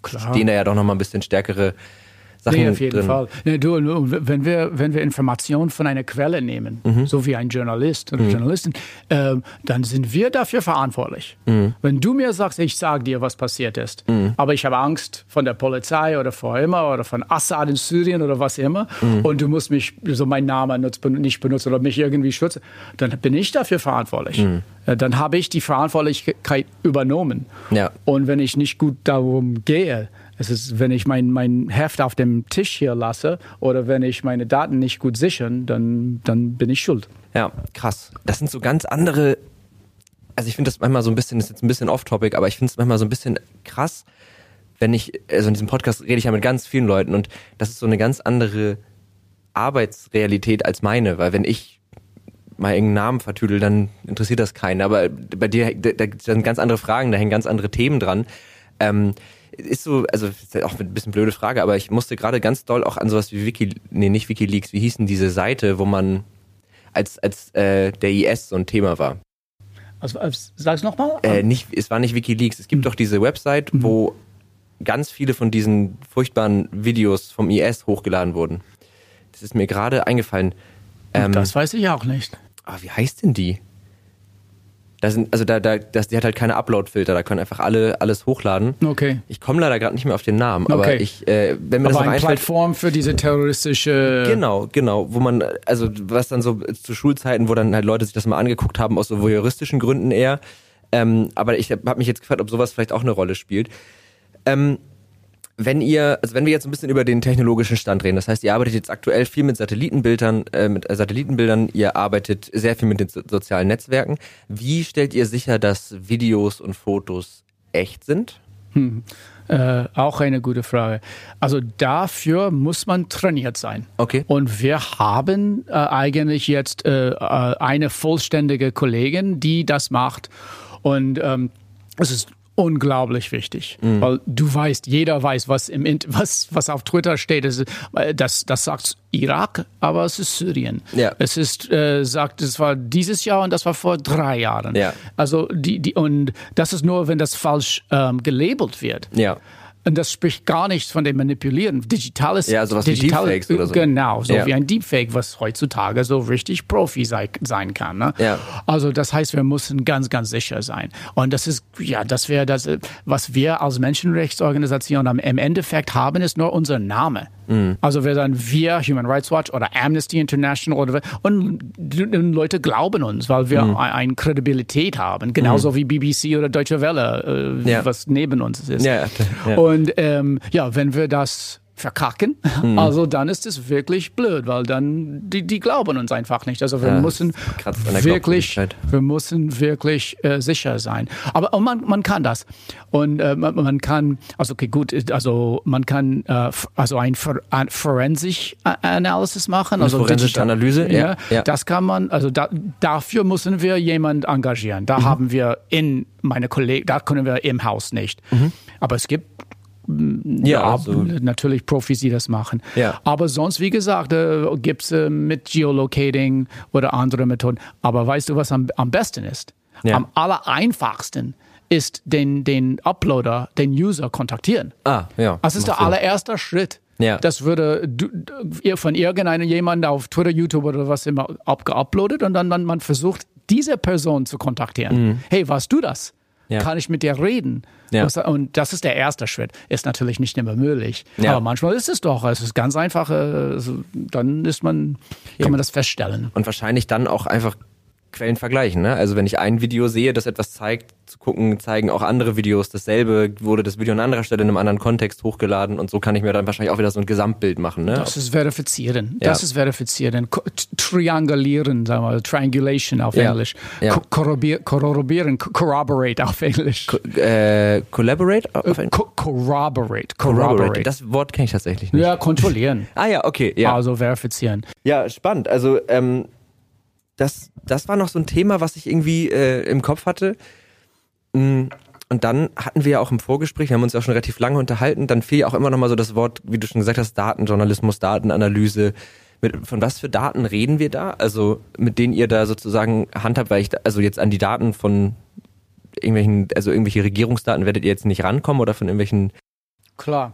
C: Klar. stehen da ja doch noch mal ein bisschen stärkere Sachen nee,
B: auf jeden
C: drin.
B: Fall. Nee, du, wenn wir, wenn wir Informationen von einer Quelle nehmen, mhm. so wie ein Journalist oder mhm. Journalistin, äh, dann sind wir dafür verantwortlich. Mhm. Wenn du mir sagst, ich sage dir, was passiert ist, mhm. aber ich habe Angst von der Polizei oder vor immer oder von Assad in Syrien oder was immer mhm. und du musst mich, so meinen Namen nicht benutzen oder mich irgendwie schützen, dann bin ich dafür verantwortlich. Mhm. Dann habe ich die Verantwortlichkeit übernommen.
C: Ja.
B: Und wenn ich nicht gut darum gehe, es ist, wenn ich mein, mein Heft auf dem Tisch hier lasse oder wenn ich meine Daten nicht gut sichern, dann, dann bin ich schuld.
C: Ja, krass. Das sind so ganz andere, also ich finde das manchmal so ein bisschen, das ist jetzt ein bisschen off-topic, aber ich finde es manchmal so ein bisschen krass, wenn ich, also in diesem Podcast rede ich ja mit ganz vielen Leuten und das ist so eine ganz andere Arbeitsrealität als meine, weil wenn ich mal irgendeinen Namen vertüdel, dann interessiert das keinen. Aber bei dir, da, da sind ganz andere Fragen, da hängen ganz andere Themen dran. Ähm, ist so, also ist auch ein bisschen blöde Frage, aber ich musste gerade ganz doll auch an sowas wie Wiki, nee, nicht WikiLeaks, wie hieß denn diese Seite, wo man als, als äh, der IS so ein Thema war.
B: Also, sag es nochmal?
C: Äh, nicht, es war nicht WikiLeaks. Es gibt mhm. doch diese Website, mhm. wo ganz viele von diesen furchtbaren Videos vom IS hochgeladen wurden. Das ist mir gerade eingefallen.
B: Ähm, das weiß ich auch nicht.
C: Ah, wie heißt denn die? Da sind, also da, da, das, die hat halt keine Upload-Filter, da können einfach alle alles hochladen.
B: Okay.
C: Ich komme leider gerade nicht mehr auf den Namen, aber
B: okay.
C: ich, äh, wenn mir
B: aber
C: das
B: eine
C: einfällt,
B: Plattform für diese terroristische.
C: Genau, genau, wo man, also was dann so zu Schulzeiten, wo dann halt Leute sich das mal angeguckt haben, aus so voyeuristischen Gründen eher. Ähm, aber ich habe mich jetzt gefragt, ob sowas vielleicht auch eine Rolle spielt. Ähm, wenn ihr, also wenn wir jetzt ein bisschen über den technologischen Stand reden, das heißt, ihr arbeitet jetzt aktuell viel mit Satellitenbildern, äh, mit äh, Satellitenbildern, ihr arbeitet sehr viel mit den so sozialen Netzwerken. Wie stellt ihr sicher, dass Videos und Fotos echt sind?
B: Hm. Äh, auch eine gute Frage. Also dafür muss man trainiert sein.
C: Okay.
B: Und wir haben äh, eigentlich jetzt äh, äh eine vollständige Kollegin, die das macht. Und ähm, es ist unglaublich wichtig, mhm. weil du weißt, jeder weiß, was im was was auf Twitter steht. Das das, das sagt Irak, aber es ist Syrien.
C: Ja.
B: Es ist äh, sagt, es war dieses Jahr und das war vor drei Jahren.
C: Ja.
B: Also die die und das ist nur, wenn das falsch ähm, gelabelt wird.
C: Ja.
B: Und das spricht gar nichts von dem Manipulieren. Digitales.
C: Ja, sowas wie
B: digitale,
C: Deepfakes oder so.
B: Genau, so
C: Ja.
B: wie ein Deepfake, was heutzutage so richtig Profi sei, sein kann. Ne?
C: Ja.
B: Also das heißt, wir müssen ganz, ganz sicher sein. Und das ist, ja, das wäre das, äh, was wir als Menschenrechtsorganisation am, im Endeffekt haben, ist nur unser Name.
C: Mhm.
B: Also wir sagen wir, Human Rights Watch oder Amnesty International oder und die Leute glauben uns, weil wir
C: Mhm.
B: ein- eine Kredibilität haben, genauso wie BBC oder Deutsche Welle, äh,
C: Ja.
B: was neben uns ist.
C: Ja, ja.
B: Und ähm, ja, wenn wir das verkacken,
C: Mhm.
B: also dann ist es wirklich blöd, weil dann die, die glauben uns einfach nicht. Also wir
C: Ja,
B: müssen wirklich, wir müssen wirklich äh, sicher sein. Aber und man, man kann das und äh, man, man kann, also okay gut, also man kann äh, also ein, ein Forensic Analysis machen, also
C: forensische
B: digital-
C: Analyse, ja, ja.
B: das kann man, also da, dafür müssen wir jemand engagieren.
C: Mhm.
B: Da haben wir in meine Kollegen, da können wir im Haus nicht. Aber es gibt
C: Mhm. Ja, also,
B: natürlich Profis, die das machen.
C: Ja.
B: Aber sonst, wie gesagt, äh, gibt es äh, mit Geolocating oder andere Methoden. Aber weißt du, was am, am besten ist?
C: Ja.
B: Am allereinfachsten ist den, den Uploader, den User kontaktieren.
C: ah, ja.
B: Das ist der
C: Sinn.
B: allererste Schritt.
C: Ja.
B: Das würde von irgendeinem jemand auf Twitter, YouTube oder was immer abgeuploadet und dann man, man versucht, diese Person zu kontaktieren. Hey, warst du das?
C: Ja.
B: Kann ich mit dir reden?
C: Ja.
B: Und das ist der erste Schritt. Ist natürlich nicht immer möglich.
C: Ja.
B: Aber manchmal ist es doch. Es ist ganz einfach. äh, so, Dann ist man, kann man das feststellen.
C: Und wahrscheinlich dann auch einfach Quellen vergleichen. Ne? Also wenn ich ein Video sehe, das etwas zeigt, zu gucken, zeigen auch andere Videos dasselbe, wurde das Video an anderer Stelle in einem anderen Kontext hochgeladen und so kann ich mir dann wahrscheinlich auch wieder so ein Gesamtbild machen. Ne?
B: Das ist verifizieren.
C: Ja.
B: Das ist verifizieren. Ko- Triangulieren, sagen wir, Triangulation auf
C: Ja.
B: Englisch.
C: Ja.
B: Ko- Korrobier, korrobieren, co- corroborate auf Englisch.
C: äh, collaborate? Auf ein-
B: Co corroborate.
C: corroborate.
B: Corroborate.
C: Das Wort kenne ich tatsächlich nicht.
B: ja, kontrollieren. (laughs)
C: Ah ja, okay. Ja,
B: Also verifizieren.
C: ja spannend. Also ähm, das, das war noch so ein Thema, was ich irgendwie äh, im Kopf hatte. Mm, Und dann hatten wir ja auch im Vorgespräch, wir haben uns ja auch schon relativ lange unterhalten, dann fiel ja auch immer noch mal so das Wort, wie du schon gesagt hast, Datenjournalismus, Datenanalyse. Mit, von was für Daten reden wir da? Also mit denen ihr da sozusagen handhabt, weil ich, da, also jetzt an die Daten von irgendwelchen, also irgendwelche Regierungsdaten werdet ihr jetzt nicht rankommen oder von irgendwelchen,
B: Klar.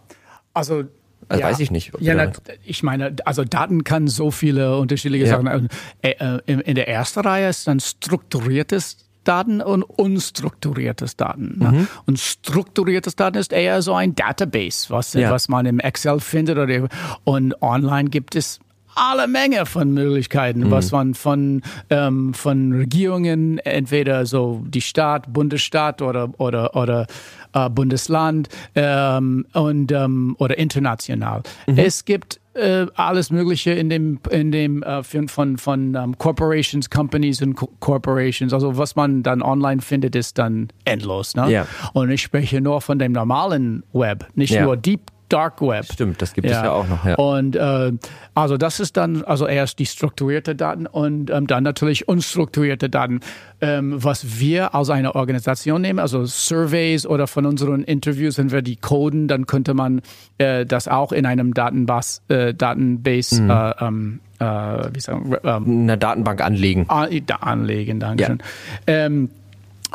B: Also
C: also
B: ja.
C: weiß ich nicht.
B: Ja, na, ich meine, also Daten kann so viele unterschiedliche
C: Ja.
B: Sachen. Äh, äh, in- der ersten Reihe ist dann strukturiertes Daten und unstrukturiertes Daten.
C: Mhm.
B: Ne? Und strukturiertes Daten ist eher so ein Database, was,
C: Ja.
B: was man im Excel findet. Oder, und online gibt es alle Menge von Möglichkeiten,
C: Mhm.
B: was man von, ähm, von Regierungen, entweder so die Staat, Bundesstaat oder, oder, oder äh, Bundesland ähm, und, ähm, oder international. Es gibt äh, alles Mögliche in dem, in dem äh, von, von, von ähm, Corporations, Companies und Co Corporations. Also was man dann online findet, ist dann endlos. Ne?
C: Ja.
B: Und ich spreche nur von dem normalen Web, nicht
C: Ja.
B: nur Deep Dark Web.
C: Stimmt, das gibt es ja auch noch, ja.
B: Und äh, also das ist dann also erst die strukturierte Daten und ähm, dann natürlich unstrukturierte Daten, ähm, was wir aus einer Organisation nehmen, also Surveys oder von unseren Interviews, wenn wir die coden, dann könnte man äh, das auch in einem Datenbase, äh, Datenbase
C: Mhm.
B: äh, ähm, äh, wie sagen, ähm,
C: in einer Datenbank anlegen.
B: an- da anlegen, danke schön. Ähm,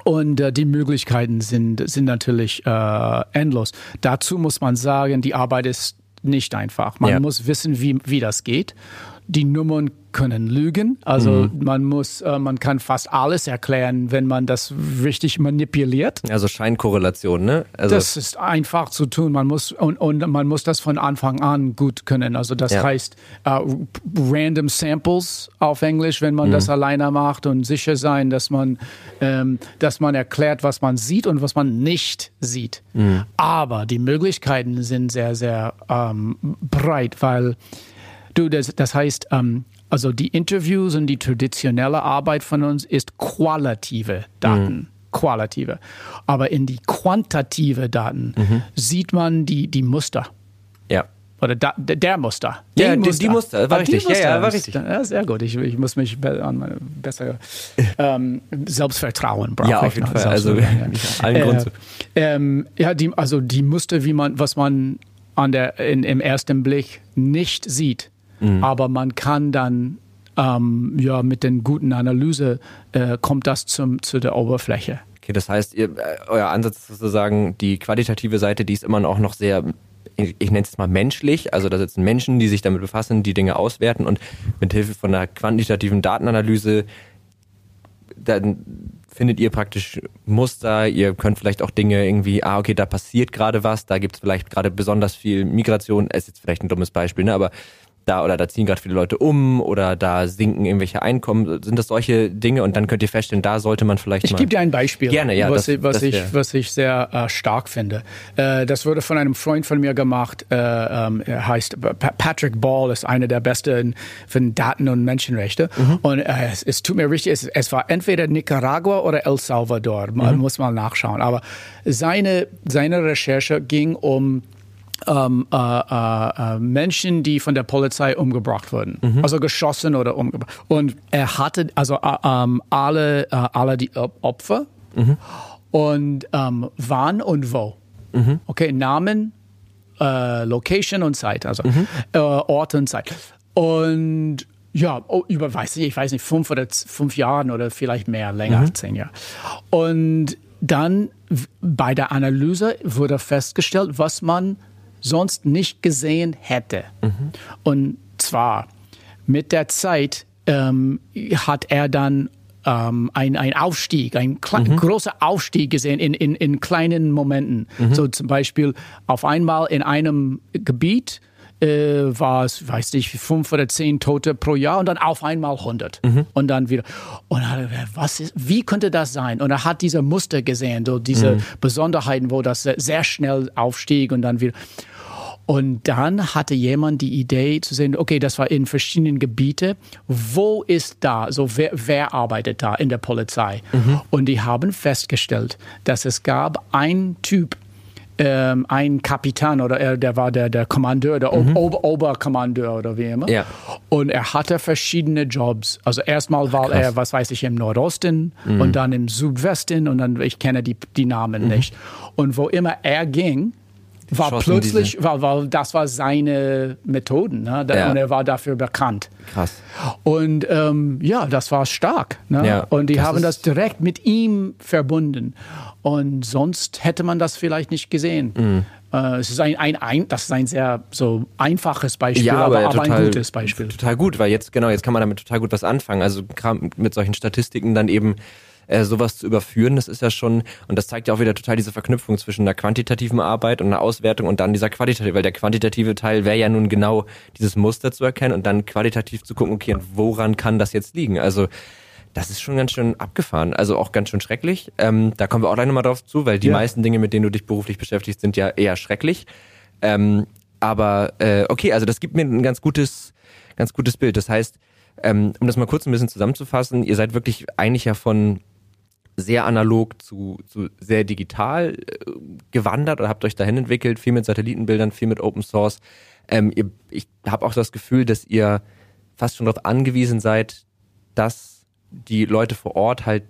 B: und äh, die Möglichkeiten sind, sind natürlich äh, endlos. Dazu muss man sagen, die Arbeit ist nicht einfach. Man
C: Ja.
B: muss wissen, wie, wie das geht. Die Nummern können lügen. Also
C: Mhm.
B: man muss, äh, man kann fast alles erklären, wenn man das richtig manipuliert.
C: Also Scheinkorrelation, ne? Also
B: Das ist einfach zu tun. Man muss und, und man muss das von Anfang an gut können. Also das
C: Ja.
B: heißt äh, random Samples auf Englisch, wenn man das alleine macht und sicher sein, dass man ähm, dass man erklärt, was man sieht und was man nicht sieht. Aber die Möglichkeiten sind sehr sehr ähm, breit, weil du das das heißt ähm, also die Interviews und die traditionelle Arbeit von uns ist qualitative Daten. Qualitative. Aber in die quantitative Daten sieht man die, die Muster.
C: ja.
B: Oder da, der Muster.
C: Ja,
B: Die
C: die- die Muster, war
B: Ah,
C: richtig. Ja, ja, war richtig.
B: Ja, sehr gut. Ich, ich muss mich an meine besser ähm, Selbstvertrauen brauchen.
C: Ja, auf jeden Fall. Also, (laughs) allen Grund zu.
B: ähm, ja, die, also die Muster, wie man, was man an der, in, im ersten Blick nicht sieht,
C: Mhm.
B: aber man kann dann ähm, ja mit den guten Analyse äh, kommt das zum, zu der Oberfläche.
C: Okay, das heißt, ihr, äh, euer Ansatz ist sozusagen die qualitative Seite, die ist immer noch, noch sehr, ich, ich nenne es mal menschlich. Also da sitzen Menschen, die sich damit befassen, die Dinge auswerten und mit Hilfe von einer quantitativen Datenanalyse dann findet ihr praktisch Muster, ihr könnt vielleicht auch Dinge irgendwie, ah, okay, da passiert gerade was, da gibt es vielleicht gerade besonders viel Migration, ist jetzt vielleicht ein dummes Beispiel, ne, aber da oder da ziehen gerade viele Leute um oder da sinken irgendwelche Einkommen. Sind das solche Dinge? Und dann könnt ihr feststellen, da sollte man vielleicht
B: ich mal. Ich gebe dir ein Beispiel.
C: Gerne, ja.
B: Was, das, ich, was, das ich, was ich sehr äh, stark finde. Äh, das wurde von einem Freund von mir gemacht. Äh, ähm, er heißt Patrick Ball, ist einer der besten für Daten und Menschenrechte. Mhm. Und äh, es, es, tut mir richtig, es, es, war entweder Nicaragua oder El Salvador. Man mhm. muss mal nachschauen. Aber seine, seine Recherche ging um ähm, äh, äh, äh, Menschen, die von der Polizei umgebracht wurden, mhm. also geschossen oder umgebracht. Und er hatte also äh, ähm, alle, äh, alle die Opfer mhm. und ähm, wann und wo. Mhm. Okay, Namen, Location und Zeit, also mhm. Ort und Zeit. Und ja, oh, über, weiß ich, ich weiß nicht, fünf oder fünf Jahren oder vielleicht mehr, länger, mhm. zehn Jahre. Und dann bei der Analyse wurde festgestellt, was man sonst nicht gesehen hätte. Mhm. Und zwar mit der Zeit ähm, hat er dann ähm, ein, ein Aufstieg, ein mhm. großer Aufstieg gesehen in, in, in kleinen Momenten. Mhm. So zum Beispiel auf einmal in einem Gebiet äh, war es, weiß nicht, fünf oder zehn Tote pro Jahr und dann auf einmal 100 mhm. und dann wieder. Und er, was ist, wie könnte das sein? Und er hat diese Muster gesehen, so diese mhm. Besonderheiten, wo das sehr schnell aufstieg und dann wieder. Und dann hatte jemand die Idee zu sehen, okay, das war in verschiedenen Gebieten. Wo ist da, so wer, wer arbeitet da in der Polizei? Mhm. Und die haben festgestellt, dass es gab einen Typ, ähm, ein Kapitän oder er, der war der, der Kommandeur, der mhm. Ober Oberkommandeur oder wie immer.
C: Ja.
B: Und er hatte verschiedene Jobs. Also erstmal war Krass. er, was weiß ich, im Nordosten mhm. und dann im Südwesten und dann, ich kenne die, die Namen mhm. nicht. Und wo immer er ging, war plötzlich, weil, weil das war seine Methoden ne? ja. und er war dafür bekannt.
C: Krass.
B: Und ähm, ja, das war stark. Ne? Ja, und die das haben das direkt mit ihm verbunden. Und sonst hätte man das vielleicht nicht gesehen. Mhm. Äh, es ist ein, ein, ein, das ist ein sehr so einfaches Beispiel,
C: ja, aber,
B: aber,
C: aber total,
B: ein gutes Beispiel.
C: Total gut, weil jetzt, genau, jetzt kann man damit total gut was anfangen. Also mit solchen Statistiken dann eben äh, sowas zu überführen, das ist ja schon, und das zeigt ja auch wieder total diese Verknüpfung zwischen einer quantitativen Arbeit und einer Auswertung und dann dieser qualitative, weil der quantitative Teil wäre ja nun genau dieses Muster zu erkennen und dann qualitativ zu gucken, okay, und woran kann das jetzt liegen? Also das ist schon ganz schön abgefahren, also auch ganz schön schrecklich. Ähm, da kommen wir auch gleich nochmal drauf zu, weil die ja. meisten Dinge, mit denen du dich beruflich beschäftigst, sind ja eher schrecklich. Ähm, aber äh, okay, also das gibt mir ein ganz gutes, ganz gutes Bild. Das heißt, ähm, um das mal kurz ein bisschen zusammenzufassen, ihr seid wirklich eigentlich ja von sehr analog zu, zu sehr digital äh, gewandert oder habt euch dahin entwickelt, viel mit Satellitenbildern, viel mit Open Source. Ähm, ihr, ich habe auch das Gefühl, dass ihr fast schon darauf angewiesen seid, dass die Leute vor Ort halt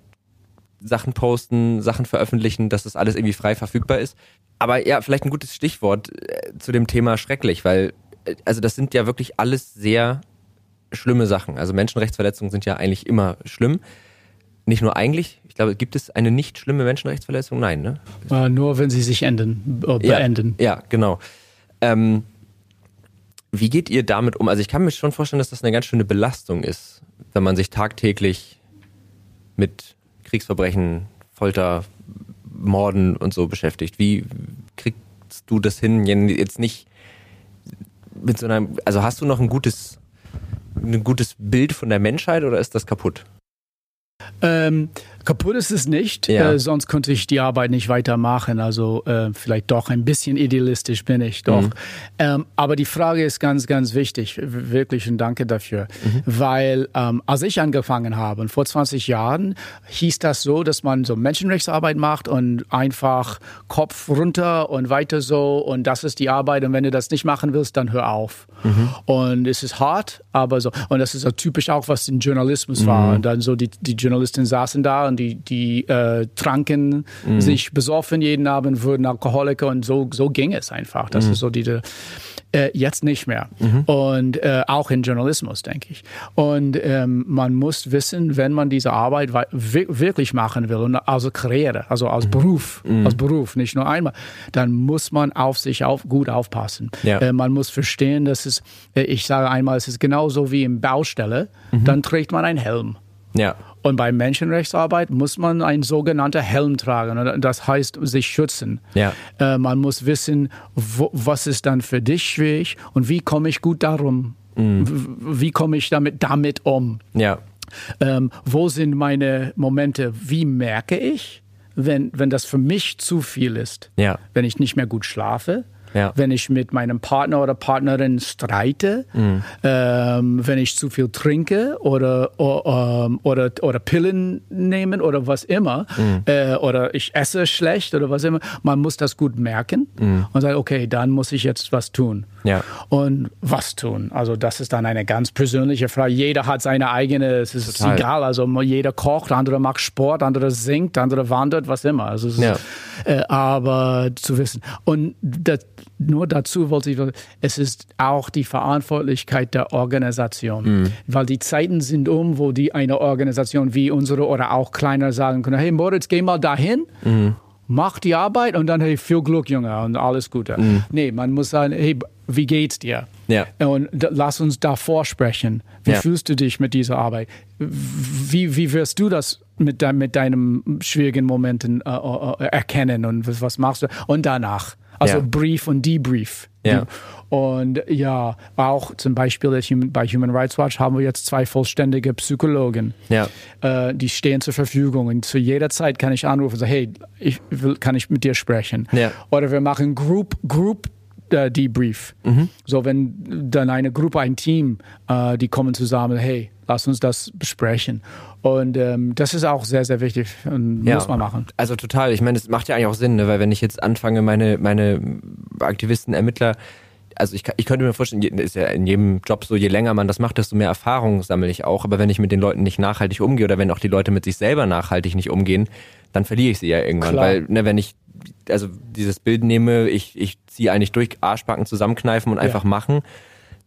C: Sachen posten, Sachen veröffentlichen, dass das alles irgendwie frei verfügbar ist. Aber ja, vielleicht ein gutes Stichwort äh, zu dem Thema schrecklich, weil äh, also das sind ja wirklich alles sehr schlimme Sachen. Also Menschenrechtsverletzungen sind ja eigentlich immer schlimm. Nicht nur eigentlich, ich glaube, gibt es eine nicht schlimme Menschenrechtsverletzung? Nein, ne?
B: Äh, nur wenn sie sich enden, äh, beenden.
C: Ja, ja genau. Ähm, wie geht ihr damit um? Also ich kann mir schon vorstellen, dass das eine ganz schöne Belastung ist, wenn man sich tagtäglich mit Kriegsverbrechen, Folter, Morden und so beschäftigt. Wie kriegst du das hin? Jetzt nicht mit so einem, also hast du noch ein gutes, ein gutes Bild von der Menschheit oder ist das kaputt?
B: Ähm, kaputt ist es nicht, ja. äh, sonst könnte ich die Arbeit nicht weitermachen. Also äh, vielleicht doch ein bisschen idealistisch bin ich doch. Mhm. Ähm, aber die Frage ist ganz, ganz wichtig. Wirklich und danke dafür. Mhm. Weil ähm, als ich angefangen habe, vor 20 Jahren, hieß das so, dass man so Menschenrechtsarbeit macht und einfach Kopf runter und weiter so und das ist die Arbeit und wenn du das nicht machen willst, dann hör auf. Mhm. Und es ist hart, aber so. Und das ist so typisch auch, was im Journalismus war. Mhm. Und dann so die, die Journalisten saßen da dann die, die äh, tranken,
C: Mhm.
B: sich besoffen jeden Abend, wurden Alkoholiker und so, so ging es einfach. Das
C: Mhm.
B: ist so diese, äh, jetzt nicht mehr. Und äh, auch in Journalismus, denke ich. Und ähm, man muss wissen, wenn man diese Arbeit wirklich machen will, und also Karriere, also als Beruf, als Beruf, nicht nur einmal, dann muss man auf sich auf, gut aufpassen.
C: Ja.
B: Äh, man muss verstehen, dass es, äh, ich sage einmal, es ist genauso wie im Baustelle, dann trägt man einen Helm.
C: Ja.
B: Und bei Menschenrechtsarbeit muss man einen sogenannten Helm tragen. Das heißt, sich schützen.
C: Ja.
B: Äh, man muss wissen, wo, was ist dann für dich schwierig und wie komme ich gut darum?
C: Mhm.
B: Wie komme ich damit, damit um?
C: Ja.
B: Ähm, wo sind meine Momente? Wie merke ich, wenn, wenn das für mich zu viel ist?
C: Ja.
B: Wenn ich nicht mehr gut schlafe?
C: Ja.
B: Wenn ich mit meinem Partner oder Partnerin streite?
C: Mhm.
B: Ähm, wenn ich zu viel trinke oder, o- ähm, oder, oder Pillen nehmen oder was immer?
C: Mhm.
B: Äh, oder ich esse schlecht oder was immer? Man muss das gut merken und sagen, okay, dann muss ich jetzt was tun.
C: Mhm. Ja.
B: Und was tun? Also das ist dann eine ganz persönliche Frage. Jeder hat seine eigene, es ist
C: Total.
B: egal. Also jeder kocht, andere macht Sport, andere singt, andere wandert, was immer. Also es ist,
C: Ja.
B: äh, aber zu wissen. Und das, nur dazu wollte ich, es ist auch die Verantwortlichkeit der Organisation. Weil die Zeiten sind um, wo die eine Organisation wie unsere oder auch kleiner sagen können, hey Moritz, geh mal dahin. Mach die Arbeit und dann, hey, viel Glück, Junge, und alles Gute. Nee, man muss sagen, hey, wie geht's dir?
C: Ja.
B: Und lass uns davor sprechen. Wie
C: Ja.
B: fühlst du dich mit dieser Arbeit? Wie, wie wirst du das mit, dein, mit deinen schwierigen Momenten äh, äh, erkennen und was, was machst du? Und danach. Also
C: Ja.
B: Brief und Debrief.
C: Ja.
B: Und ja, auch zum Beispiel bei Human- Rights Watch haben wir jetzt zwei vollständige Psychologen.
C: Ja.
B: Äh, die stehen zur Verfügung und zu jeder Zeit kann ich anrufen und sagen, hey, ich will, kann ich mit dir sprechen?
C: Ja.
B: Oder wir machen Group, Group äh, Debrief.
C: Mhm.
B: So, wenn dann eine Gruppe, ein Team, äh, die kommen zusammen, hey, lass uns das besprechen. Und ähm, das ist auch sehr, sehr wichtig und
C: Ja.
B: muss man machen.
C: Also total. Ich meine, es macht ja eigentlich auch Sinn, ne? weil wenn ich jetzt anfange, meine, meine Aktivisten, Ermittler, also ich, ich könnte mir vorstellen, ist ja in jedem Job so, je länger man das macht, desto mehr Erfahrung sammle ich auch. Aber wenn ich mit den Leuten nicht nachhaltig umgehe oder wenn auch die Leute mit sich selber nachhaltig nicht umgehen, dann verliere ich sie ja irgendwann.
B: Klar.
C: Weil, ne, wenn ich also dieses Bild nehme, ich, ich ziehe eigentlich durch, Arschbacken zusammenkneifen und einfach machen,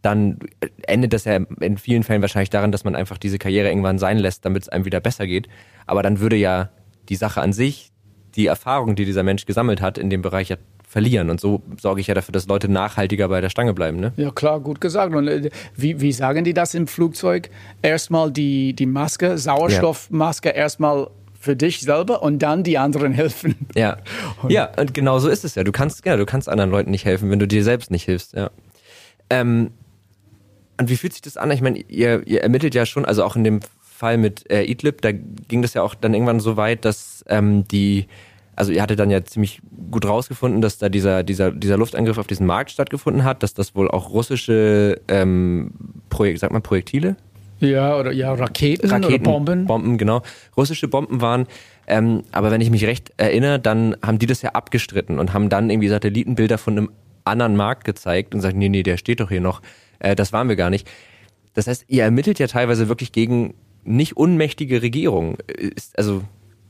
C: dann endet das ja in vielen Fällen wahrscheinlich daran, dass man einfach diese Karriere irgendwann sein lässt, damit es einem wieder besser geht. Aber dann würde ja die Sache an sich, die Erfahrung, die dieser Mensch gesammelt hat, in dem Bereich ja verlieren. Und so sorge ich ja dafür, dass Leute nachhaltiger bei der Stange bleiben. Ne?
B: Ja, klar, gut gesagt. Und äh, wie, wie sagen die das im Flugzeug? Erstmal die, die Maske, Sauerstoffmaske, erstmal für dich selber und dann die anderen helfen.
C: Ja. (laughs) Ja, und genau so ist es ja. Du kannst, ja, du kannst anderen Leuten nicht helfen, wenn du dir selbst nicht hilfst, ja. Ähm, und wie fühlt sich das an? Ich meine, ihr, ihr ermittelt ja schon, also auch in dem Fall mit äh, Idlib, da ging das ja auch dann irgendwann so weit, dass ähm, die, also ihr hattet dann ja ziemlich gut rausgefunden, dass da dieser, dieser, dieser Luftangriff auf diesen Markt stattgefunden hat, dass das wohl auch russische ähm, Projekt, sag mal Projektile?
B: Ja, oder ja, Raketen,
C: Raketen,
B: oder Bomben.
C: Bomben, genau. Russische Bomben waren. Ähm, aber wenn ich mich recht erinnere, dann haben die das ja abgestritten und haben dann irgendwie Satellitenbilder von einem anderen Markt gezeigt und sagt, nee, nee, der steht doch hier noch. Äh, das waren wir gar nicht. Das heißt, ihr ermittelt ja teilweise wirklich gegen nicht unmächtige Regierungen. Ist, also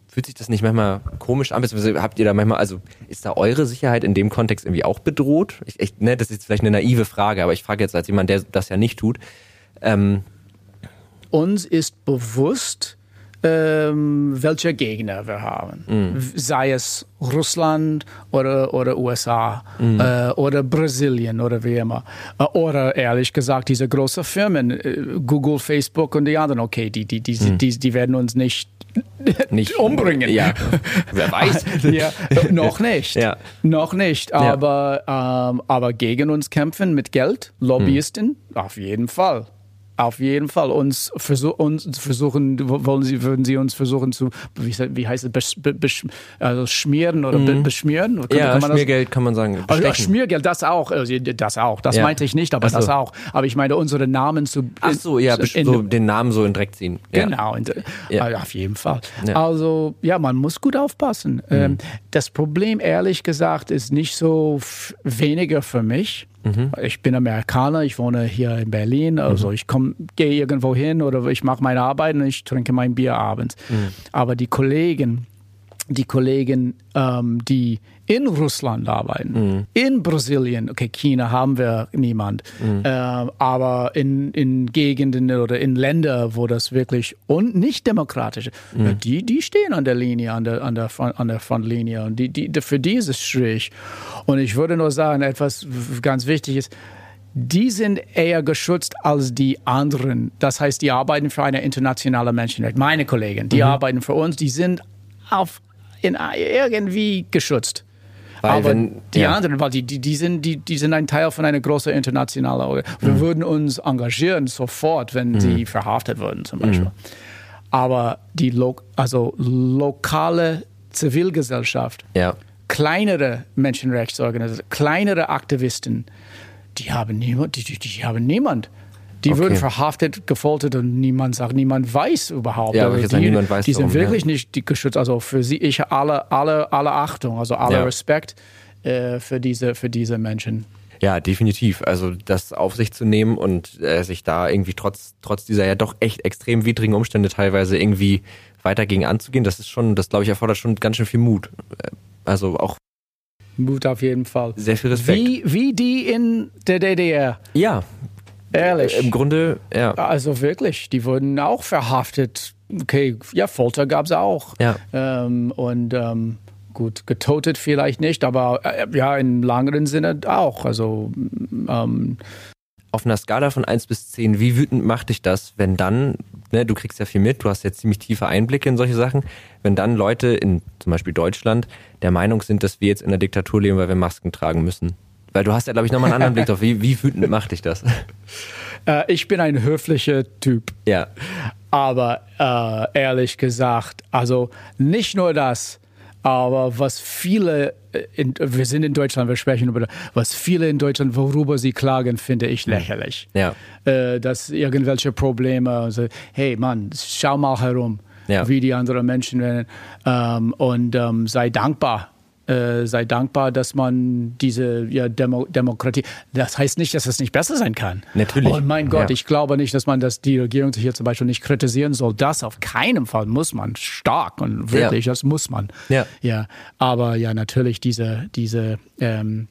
C: fühlt sich das nicht manchmal komisch an? Beziehungsweise Habt ihr da manchmal, also ist da eure Sicherheit in dem Kontext irgendwie auch bedroht? Ich, ich, ne, das ist vielleicht eine naive Frage, aber ich frage jetzt als jemand, der das ja nicht tut. Ähm,
B: uns ist bewusst, ähm, welche Gegner wir haben. Sei es Russland oder, oder USA äh, oder Brasilien oder wie immer. Äh, oder ehrlich gesagt, diese großen Firmen, äh, Google, Facebook und die anderen, okay, die, die, die, die, die werden uns nicht, (laughs)
C: nicht (laughs)
B: umbringen.
C: Ja, wer weiß. (laughs)
B: ja, noch nicht.
C: Ja.
B: Noch nicht. Aber, ähm, aber gegen uns kämpfen mit Geld, Lobbyisten, auf jeden Fall. Auf jeden Fall. Uns, versuch, uns versuchen, wollen sie, würden sie uns versuchen zu, wie, wie heißt es, besch, besch, also schmieren oder be, beschmieren? Kann-
C: Ja,
B: kann man das-
C: Schmiergeld kann man sagen.
B: also. Schmiergeld, das auch. Also, Das auch. Das
C: Ja.
B: meinte ich nicht, aber
C: so.
B: das auch. Aber ich meine, unsere Namen zu.
C: Ach so, ja,
B: in-
C: so den Namen so in Dreck ziehen. Ja.
B: Genau, äh,
C: Ja.
B: also auf jeden Fall.
C: Mhm.
B: Also ja, man muss gut aufpassen. Ähm, das Problem, ehrlich gesagt, ist nicht so weniger für mich. Mhm. Ich bin Amerikaner, ich wohne hier in Berlin, also mhm. ich gehe irgendwo hin oder ich mache meine Arbeit und ich trinke mein Bier abends. Mhm. Aber die Kollegen, die Kollegen, ähm, die in Russland arbeiten, mhm. in Brasilien, okay, China haben wir niemand, mhm. äh, aber in, in Gegenden oder in Ländern, wo das wirklich und nicht demokratisch ist, mhm. die, die stehen an der Linie, an der, an der, an der Frontlinie und die, die, für die ist es schwierig. Und ich würde nur sagen, etwas ganz wichtig ist, die sind eher geschützt als die anderen. Das heißt, die arbeiten für eine internationale Menschenrecht. Meine Kollegen, die mhm. arbeiten für uns, die sind auf in, irgendwie geschützt. Weil Aber wenn, die ja. anderen, weil die, die, die, sind, die, die sind ein Teil von einer großen internationalen. Wir mhm. würden uns engagieren sofort, wenn mhm. sie verhaftet würden, zum Beispiel. Mhm. Aber die lo also lokale Zivilgesellschaft, ja. kleinere Menschenrechtsorganisationen, kleinere Aktivisten, die haben niemand, die, die, die haben niemand. Die okay. würden verhaftet, gefoltert und niemand sagt, niemand weiß überhaupt.
C: Ja, aber die, sagen, niemand weiß
B: die sind
C: darum,
B: wirklich ja. nicht geschützt. Also für sie, ich alle, alle, alle Achtung, also alle ja. Respekt äh, für, diese, für diese Menschen.
C: Ja, definitiv. Also das auf sich zu nehmen und äh, sich da irgendwie trotz, trotz dieser ja doch echt extrem widrigen Umstände teilweise irgendwie weiter gegen anzugehen, das ist schon, das glaube ich erfordert schon ganz schön viel Mut. Äh, also auch
B: Mut auf jeden Fall.
C: Sehr viel Respekt.
B: Wie, wie die in der DDR.
C: Ja,
B: Ehrlich.
C: Im Grunde, ja.
B: Also wirklich, die wurden auch verhaftet. Okay, ja, Folter gab es auch.
C: Ja.
B: Ähm, und ähm, gut, getotet vielleicht nicht, aber äh, ja, im langeren Sinne auch. Also ähm,
C: auf einer Skala von 1 bis 10, wie wütend macht dich das, wenn dann, ne, du kriegst ja viel mit, du hast ja ziemlich tiefe Einblicke in solche Sachen, wenn dann Leute in zum Beispiel Deutschland der Meinung sind, dass wir jetzt in der Diktatur leben, weil wir Masken tragen müssen? Weil du hast ja, glaube ich, nochmal einen anderen Blick drauf. Wie, wie wütend macht dich das? (laughs)
B: Äh, ich bin ein höflicher Typ.
C: Ja.
B: Aber äh, ehrlich gesagt, also nicht nur das, aber was viele, äh, in, wir sind in Deutschland, wir sprechen über was viele in Deutschland, worüber sie klagen, finde ich lächerlich.
C: Ja.
B: Äh, dass irgendwelche Probleme, also, hey Mann, schau mal herum, ja. wie die anderen Menschen werden ähm, und ähm, sei dankbar äh, sei dankbar, dass man diese ja, Demo Demokratie. Das heißt nicht, dass es nicht besser sein kann.
C: Natürlich.
B: Und mein Gott, ja. ich glaube nicht, dass man das die Regierung hier zum Beispiel nicht kritisieren soll. Das auf keinen Fall muss man stark und wirklich, ja. das muss man.
C: Ja.
B: Ja. Aber ja, natürlich diese diese ähm,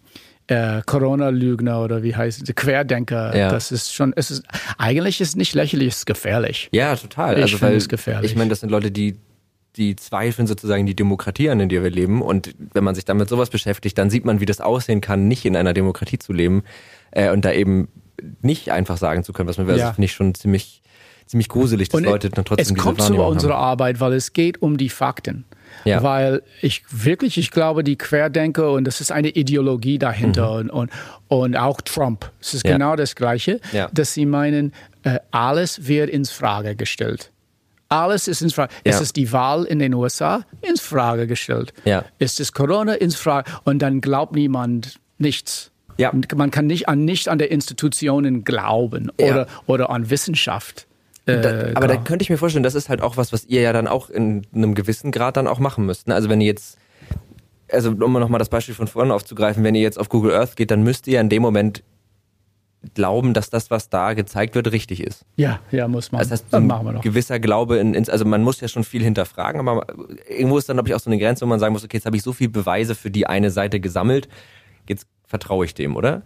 B: äh, Corona-Lügner oder wie heißt es, Querdenker, ja. das ist schon, es ist, eigentlich ist nicht lächerlich, es ist gefährlich.
C: Ja, total.
B: Ich also, finde es gefährlich.
C: Ich meine, das sind Leute, die die zweifeln sozusagen die Demokratie an, in der wir leben. Und wenn man sich damit sowas beschäftigt, dann sieht man, wie das aussehen kann, nicht in einer Demokratie zu leben äh, und da eben nicht einfach sagen zu können, was man will. Ja. Das finde ich schon ziemlich, ziemlich gruselig, dass und Leute dann trotzdem
B: Es kommt zu unserer Arbeit, weil es geht um die Fakten. Ja. Weil ich wirklich, ich glaube, die Querdenker und das ist eine Ideologie dahinter mhm. und, und, und auch Trump. Es ist ja. genau das Gleiche, dass sie meinen, äh, alles wird ins Frage gestellt. Alles ist in Frage. Ja. Ist es die Wahl in den USA? Ins Frage gestellt.
C: Ja.
B: Ist es Corona? Ins Frage. Und dann glaubt niemand nichts.
C: Ja.
B: Man kann nicht an, nicht an der Institutionen glauben oder, ja. oder an Wissenschaft.
C: Äh, da, aber da könnte ich mir vorstellen, das ist halt auch was, was ihr ja dann auch in einem gewissen Grad dann auch machen müsst. Ne? Also wenn ihr jetzt, also um nochmal das Beispiel von vorne aufzugreifen, wenn ihr jetzt auf Google Earth geht, dann müsst ihr in dem Moment glauben, dass das, was da gezeigt wird, richtig ist.
B: Ja, ja, muss man.
C: Das heißt, ein machen wir noch. gewisser Glaube in, ins, also man muss ja schon viel hinterfragen, aber irgendwo ist dann, glaube ich, auch so eine Grenze, wo man sagen muss, okay, jetzt habe ich so viele Beweise für die eine Seite gesammelt, jetzt vertraue ich dem, oder?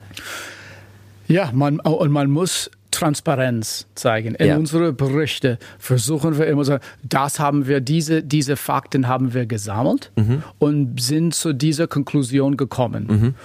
B: Ja, man, und man muss Transparenz zeigen. In ja. unsere Berichte versuchen wir immer so, das haben wir, diese, diese Fakten haben wir gesammelt mhm. und sind zu dieser Konklusion gekommen. Mhm.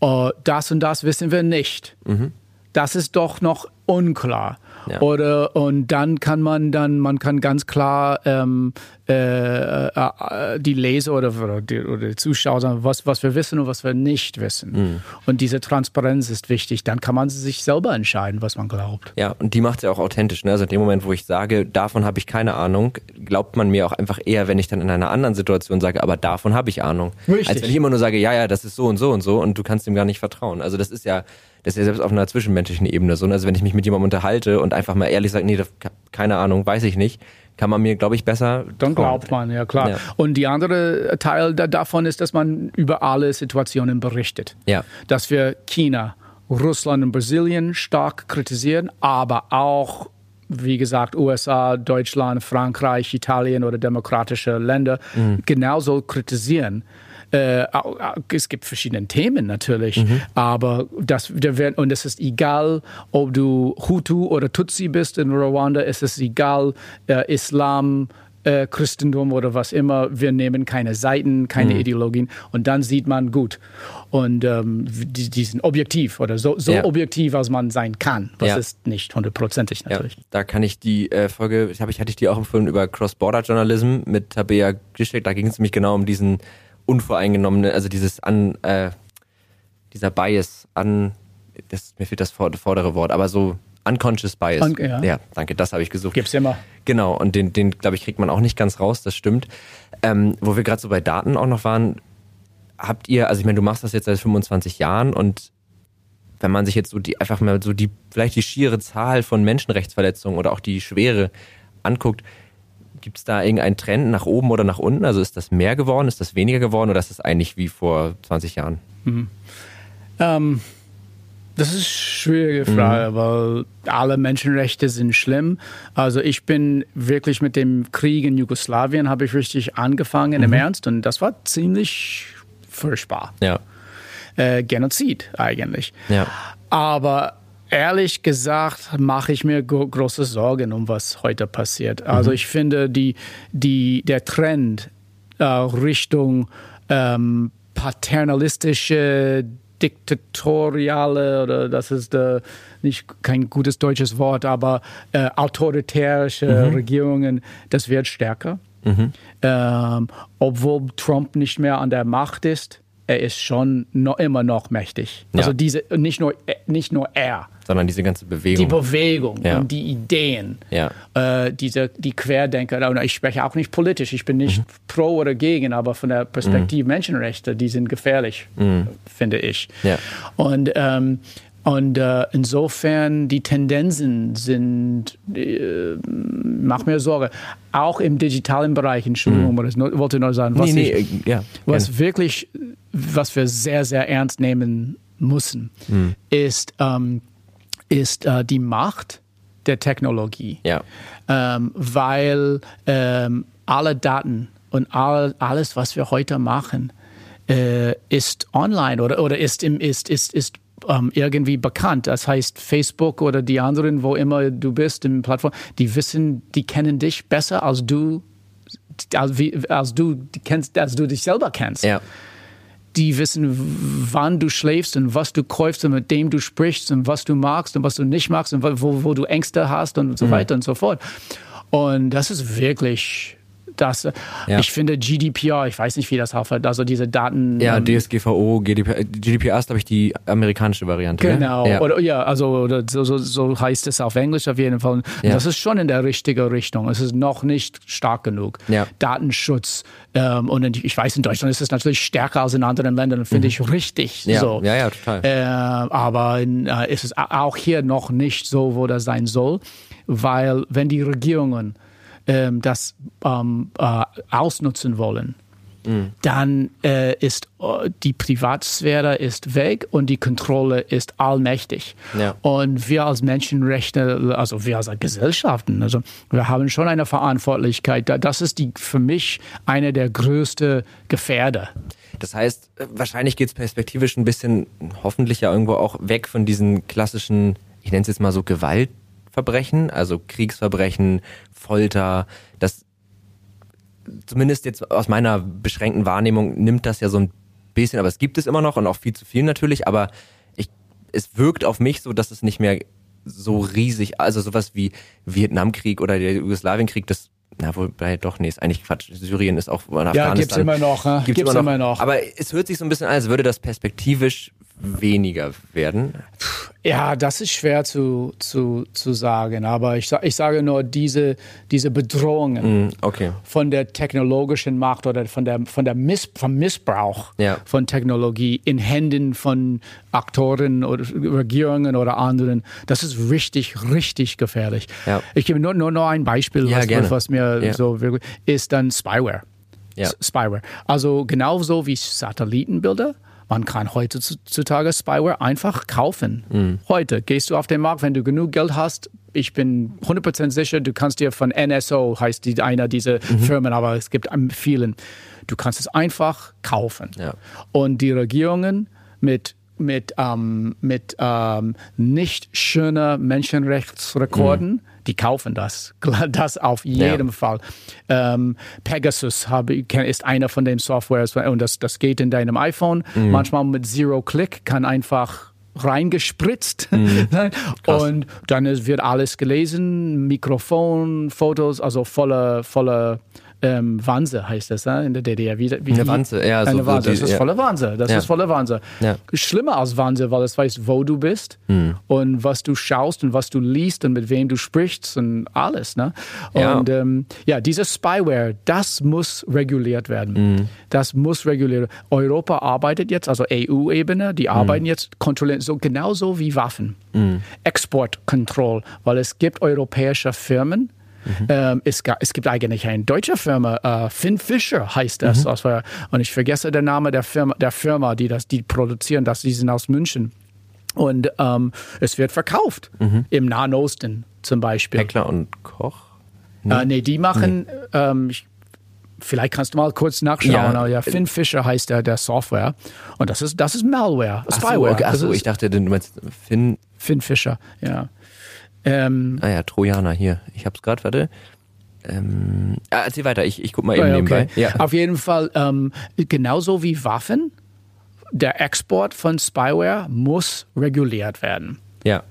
B: Uh, das und das wissen wir nicht. Mhm das ist doch noch unklar. Ja. Oder und dann kann man dann, man kann ganz klar ähm, äh, äh, die Leser oder, oder, die, oder die Zuschauer sagen, was, was wir wissen und was wir nicht wissen. Mhm. Und diese Transparenz ist wichtig. Dann kann man sich selber entscheiden, was man glaubt.
C: Ja, und die macht es ja auch authentisch. Ne? Also in dem Moment, wo ich sage, davon habe ich keine Ahnung, glaubt man mir auch einfach eher, wenn ich dann in einer anderen Situation sage, aber davon habe ich Ahnung.
B: Richtig.
C: Als wenn ich immer nur sage, ja, ja, das ist so und so und so und du kannst dem gar nicht vertrauen. Also das ist ja das ist ja selbst auf einer zwischenmenschlichen Ebene so. Ne? Also wenn ich mich mit jemandem unterhalte und einfach mal ehrlich sage, nee, das, keine Ahnung, weiß ich nicht, kann man mir, glaube ich, besser.
B: Dann glaubt man, ja klar. Ja. Und die andere Teil davon ist, dass man über alle Situationen berichtet.
C: Ja.
B: Dass wir China, Russland und Brasilien stark kritisieren, aber auch wie gesagt, USA, Deutschland, Frankreich, Italien oder demokratische Länder mhm. genauso kritisieren. Äh, es gibt verschiedene Themen natürlich, mhm. aber das, der, und es ist egal, ob du Hutu oder Tutsi bist in Ruanda, es ist egal, äh, Islam, äh, Christentum oder was immer, wir nehmen keine Seiten, keine mhm. Ideologien und dann sieht man gut. Und ähm, die, die, sind objektiv oder so, so ja. objektiv, als man sein kann. Das ja. ist nicht hundertprozentig natürlich. Ja,
C: da kann ich die äh, Folge, ich, hab, ich hatte ich die auch empfohlen über Cross-Border-Journalism mit Tabea Gischek, da ging es nämlich genau um diesen unvoreingenommenen, also dieses an, äh, dieser Bias an, das, mir fehlt das vordere Wort, aber so Unconscious Bias. Un ja. ja. danke, das habe ich gesucht.
B: Gibt's immer.
C: Genau, und den, den glaube ich, kriegt man auch nicht ganz raus, das stimmt. Ähm, wo wir gerade so bei Daten auch noch waren, habt ihr, also ich meine, du machst das jetzt seit 25 Jahren und wenn man sich jetzt so die, einfach mal so die, vielleicht die schiere Zahl von Menschenrechtsverletzungen oder auch die Schwere anguckt, gibt es da irgendeinen Trend nach oben oder nach unten? Also ist das mehr geworden, ist das weniger geworden oder ist das eigentlich wie vor 20 Jahren? Mhm.
B: Ähm, das ist eine schwierige Frage, mhm. weil alle Menschenrechte sind schlimm. Also ich bin wirklich mit dem Krieg in Jugoslawien habe ich richtig angefangen mhm. im Ernst und das war ziemlich furchtbar.
C: Ja.
B: Äh, Genozid eigentlich.
C: Ja.
B: Aber ehrlich gesagt mache ich mir große Sorgen um was heute passiert. Also mhm. ich finde die, die, der Trend äh, Richtung ähm, paternalistische diktatoriale oder das ist äh, nicht kein gutes deutsches Wort, aber äh, autoritäre mhm. Regierungen, das wird stärker. Mhm. Ähm, obwohl Trump nicht mehr an der Macht ist, er ist schon noch, immer noch mächtig. Ja. Also diese nicht nur nicht nur er,
C: sondern diese ganze Bewegung.
B: Die Bewegung ja. und die Ideen.
C: Ja.
B: Äh, diese, die Querdenker. Ich spreche auch nicht politisch, ich bin nicht mhm. pro oder gegen, aber von der Perspektive mhm. Menschenrechte, die sind gefährlich, mhm. finde ich. Und ähm, und äh, insofern, die Tendenzen sind, äh, mach mir Sorge, auch im digitalen Bereich, Entschuldigung, mhm. ich wollte nur sagen, was, nee, ich, nee, ja, was wirklich, was wir sehr, sehr ernst nehmen müssen, mhm. ist, ähm, ist äh, die Macht der Technologie.
C: Ja.
B: Ähm, weil ähm, alle Daten und all, alles, was wir heute machen, äh, ist online oder, oder ist, im, ist, ist, ist ähm, irgendwie bekannt. Das heißt, Facebook oder die anderen, wo immer du bist, im Plattform, die wissen, die kennen dich besser als du, als, wie, als du kennst, als du dich selber kennst.
C: Ja
B: die wissen, wann du schläfst und was du kaufst und mit dem du sprichst und was du magst und was du nicht magst und wo, wo du Ängste hast und so mhm. weiter und so fort. Und das ist wirklich das, ja. ich finde GDPR, ich weiß nicht, wie das heißt, also diese Daten.
C: Ja, ähm, DSGVO, GDPR, GDPR ist, glaube ich, die amerikanische Variante.
B: Ne? Genau, ja. Oder, ja, also so, so, so, heißt es auf Englisch auf jeden Fall. Ja. Das ist schon in der richtigen Richtung. Es ist noch nicht stark genug. Datenschutz. Ähm, und ich weiß, in Deutschland ist es natürlich stärker als in anderen Ländern, finde mhm. ich richtig.
C: Ja,
B: so.
C: ja, ja, total.
B: Äh, aber äh, ist es auch hier noch nicht so, wo das sein soll, weil wenn die Regierungen ähm, das ähm, äh, ausnutzen wollen, mhm. dann äh, ist äh, die Privatsphäre ist weg und die Kontrolle ist allmächtig.
C: Ja.
B: Und wir als Menschenrechte, also wir als Gesellschaften, also wir haben schon eine Verantwortlichkeit. Das ist die für mich eine der größten Gefährder.
C: Das heißt, äh, wahrscheinlich geht es perspektivisch ein bisschen, hoffentlich ja irgendwo auch weg von diesen klassischen, ich nenne es jetzt mal so Gewalt. Verbrechen, also Kriegsverbrechen, Folter, das zumindest jetzt aus meiner beschränkten Wahrnehmung nimmt das ja so ein bisschen, aber es gibt es immer noch und auch viel zu viel natürlich, aber ich, es wirkt auf mich so, dass es nicht mehr so riesig, also sowas wie Vietnamkrieg oder der Jugoslawienkrieg, das na, wobei doch, nee, ist eigentlich Quatsch. Syrien ist auch
B: Afghanistan. Ja, gibt's immer noch. Ne?
C: Gibt's, gibt's immer, noch. immer noch. Aber es hört sich so ein bisschen an, als würde das perspektivisch weniger werden?
B: Ja, das ist schwer zu, zu, zu sagen, aber ich, ich sage nur, diese, diese Bedrohungen
C: mm, okay.
B: von der technologischen Macht oder von der, von der Miss, vom Missbrauch
C: ja.
B: von Technologie in Händen von Aktoren oder Regierungen oder anderen, das ist richtig, richtig gefährlich.
C: Ja.
B: Ich gebe nur, nur, nur ein Beispiel,
C: ja,
B: was, was, mir so wirklich ist dann Spyware. Spyware. Also genauso wie Satellitenbilder Man kann heutzutage Spyware einfach kaufen. Mhm. Heute gehst du auf den Markt, wenn du genug Geld hast. Ich bin 100% sicher, du kannst dir von NSO, heißt die, einer dieser mhm. Firmen, aber es gibt vielen. Du kannst es einfach kaufen. Ja. Und die Regierungen mit mit, ähm, mit ähm, nicht schönen Menschenrechtsrekorden, mhm. Die kaufen das. (laughs) Das auf jeden ja. Fall. Ähm, Pegasus habe, ist einer von den Softwares und das, das geht in deinem iPhone. Mhm. Manchmal mit Zero-Click kann einfach reingespritzt (laughs) mhm. und dann wird alles gelesen, Mikrofon, Fotos, also volle, volle ähm, Wanze heißt das ne? in der DDR. Wie, wie
C: eine Wanze, ja.
B: Eine so Wanze, das ist ja. volle Wanze. Das ja. ist volle Wanze. Ja. Schlimmer als Wanze, weil es weiß, wo du bist mhm. und was du schaust und was du liest und mit wem du sprichst und alles. Ne? Und ja, ähm, ja dieses Spyware, das muss reguliert werden. Mhm. Das muss reguliert werden. Europa arbeitet jetzt, also EU-Ebene, die mhm. arbeiten jetzt, kontrollieren, so genauso wie Waffen. Mhm. Exportkontroll, weil es gibt europäische Firmen, Mhm. Ähm, es, es, gibt eigentlich eine deutsche Firma, äh, Finn Fischer heißt das. Mhm. Und ich vergesse den Namen der Firma, der Firma, die das, die produzieren das, die sind aus München. Und ähm, es wird verkauft mhm. im Nahen Osten zum Beispiel.
C: Heckler und Koch?
B: Nee, äh, nee die machen, nee. Ähm, ich, vielleicht kannst du mal kurz nachschauen. Ja, ja Finn Fischer heißt der, der Software. Und das ist, das ist Malware,
C: Spyware. Achso, okay. Ach ich dachte, du meinst Finn.
B: Finn Fischer, ja.
C: Ähm, ah ja, Trojaner hier. Ich hab's gerade, warte. Ähm, ah, erzähl weiter, ich, ich guck mal eben okay. nebenbei.
B: Ja. Auf jeden Fall, ähm, genauso wie Waffen, der Export von Spyware muss reguliert werden.
C: Ja.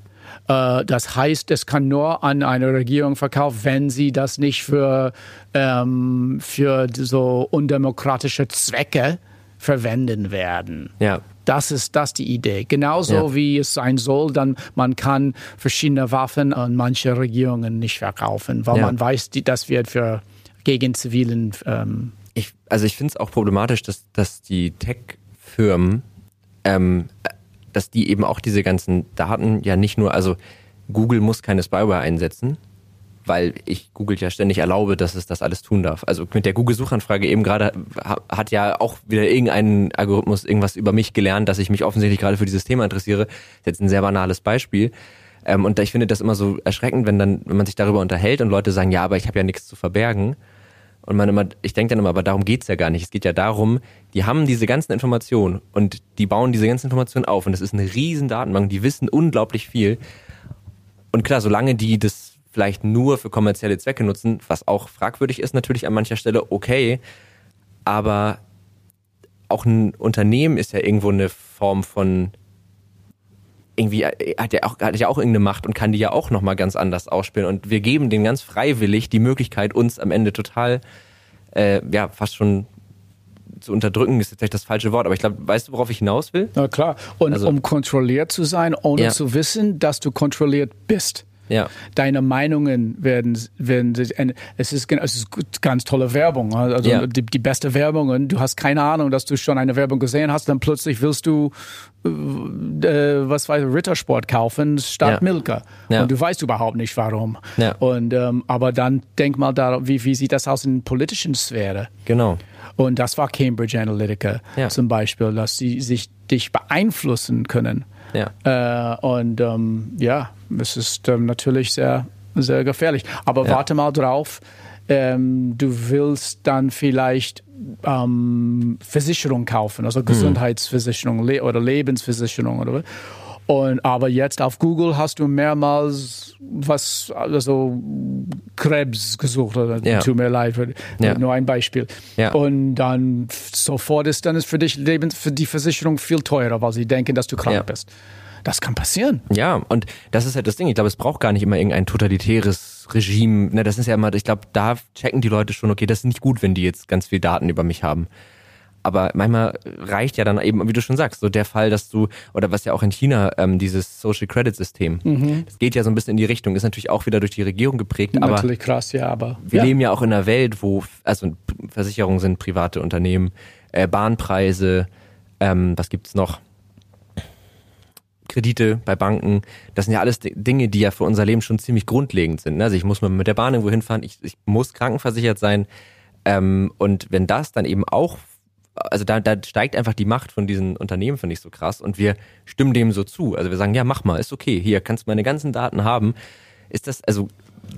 B: Äh, das heißt, es kann nur an eine Regierung verkauft, wenn sie das nicht für, ähm, für so undemokratische Zwecke verwenden werden.
C: Ja.
B: Das ist das die Idee. Genauso ja. wie es sein soll, dann man kann verschiedene Waffen an manche Regierungen nicht verkaufen, weil ja. man weiß, die, das wird für gegen zivilen. Ähm
C: ich, also ich finde es auch problematisch, dass, dass die Tech-Firmen, ähm, dass die eben auch diese ganzen Daten ja nicht nur, also Google muss keine Spyware einsetzen, weil ich Google ja ständig erlaube, dass es das alles tun darf. Also mit der Google-Suchanfrage eben gerade hat ja auch wieder irgendein Algorithmus irgendwas über mich gelernt, dass ich mich offensichtlich gerade für dieses Thema interessiere. Das ist jetzt ein sehr banales Beispiel. Ähm, und ich finde das immer so erschreckend, wenn dann, wenn man sich darüber unterhält und Leute sagen, ja, aber ich habe ja nichts zu verbergen. Und man immer, ich denke dann immer, aber darum geht's ja gar nicht. Es geht ja darum, die haben diese ganzen Informationen und die bauen diese ganzen Informationen auf und das ist eine riesen Datenbank, die wissen unglaublich viel. Und klar, solange die das vielleicht nur für kommerzielle Zwecke nutzen, was auch fragwürdig ist natürlich an mancher Stelle, okay, aber auch ein Unternehmen ist ja irgendwo eine Form von irgendwie hat ja auch hat ja auch irgendeine Macht und kann die ja auch noch mal ganz anders ausspielen und wir geben denen ganz freiwillig die Möglichkeit uns am Ende total äh, ja fast schon zu unterdrücken ist jetzt vielleicht das falsche Wort, aber ich glaube, weißt du, worauf ich hinaus will?
B: Na klar. Und also, um kontrolliert zu sein, ohne ja. zu wissen, dass du kontrolliert bist.
C: Ja.
B: Deine Meinungen werden, werden es ist, es ist ganz tolle Werbung. Also ja. die, die beste Werbung. du hast keine Ahnung, dass du schon eine Werbung gesehen hast, dann plötzlich willst du äh, was weiß Rittersport kaufen statt ja. Milka. Ja. Und du weißt überhaupt nicht warum.
C: Ja.
B: Und ähm, aber dann denk mal da, wie, wie sieht das aus in der politischen Sphäre?
C: Genau.
B: Und das war Cambridge Analytica ja. zum Beispiel, dass sie sich dich beeinflussen können.
C: Ja.
B: Äh, und ähm, ja, es ist ähm, natürlich sehr, sehr gefährlich. Aber ja. warte mal drauf. Ähm, du willst dann vielleicht ähm, Versicherung kaufen, also hm. Gesundheitsversicherung Le oder Lebensversicherung oder und aber jetzt auf Google hast du mehrmals was also Krebs gesucht oder ja. tut mir leid ja. nur ein Beispiel
C: ja.
B: und dann sofort ist dann ist für dich Lebens für die Versicherung viel teurer weil sie denken dass du krank bist das kann passieren.
C: Ja, und das ist halt das Ding. Ich glaube, es braucht gar nicht immer irgendein totalitäres Regime. Ne, das ist ja immer, ich glaube, da checken die Leute schon, okay, das ist nicht gut, wenn die jetzt ganz viel Daten über mich haben. Aber manchmal reicht ja dann eben, wie du schon sagst, so der Fall, dass du, oder was ja auch in China, ähm, dieses Social Credit System, mhm. das geht ja so ein bisschen in die Richtung, ist natürlich auch wieder durch die Regierung geprägt. Aber
B: natürlich krass, ja, aber.
C: Wir
B: ja.
C: leben ja auch in einer Welt, wo, also Versicherungen sind private Unternehmen, äh, Bahnpreise, ähm, was gibt's noch? Kredite bei Banken, das sind ja alles Dinge, die ja für unser Leben schon ziemlich grundlegend sind. Ne? Also ich muss mal mit der Bahn irgendwo hinfahren, ich, ich muss krankenversichert sein. Ähm, und wenn das dann eben auch also da, da steigt einfach die Macht von diesen Unternehmen, finde ich so krass. Und wir stimmen dem so zu. Also wir sagen, ja, mach mal, ist okay, hier kannst du meine ganzen Daten haben. Ist das, also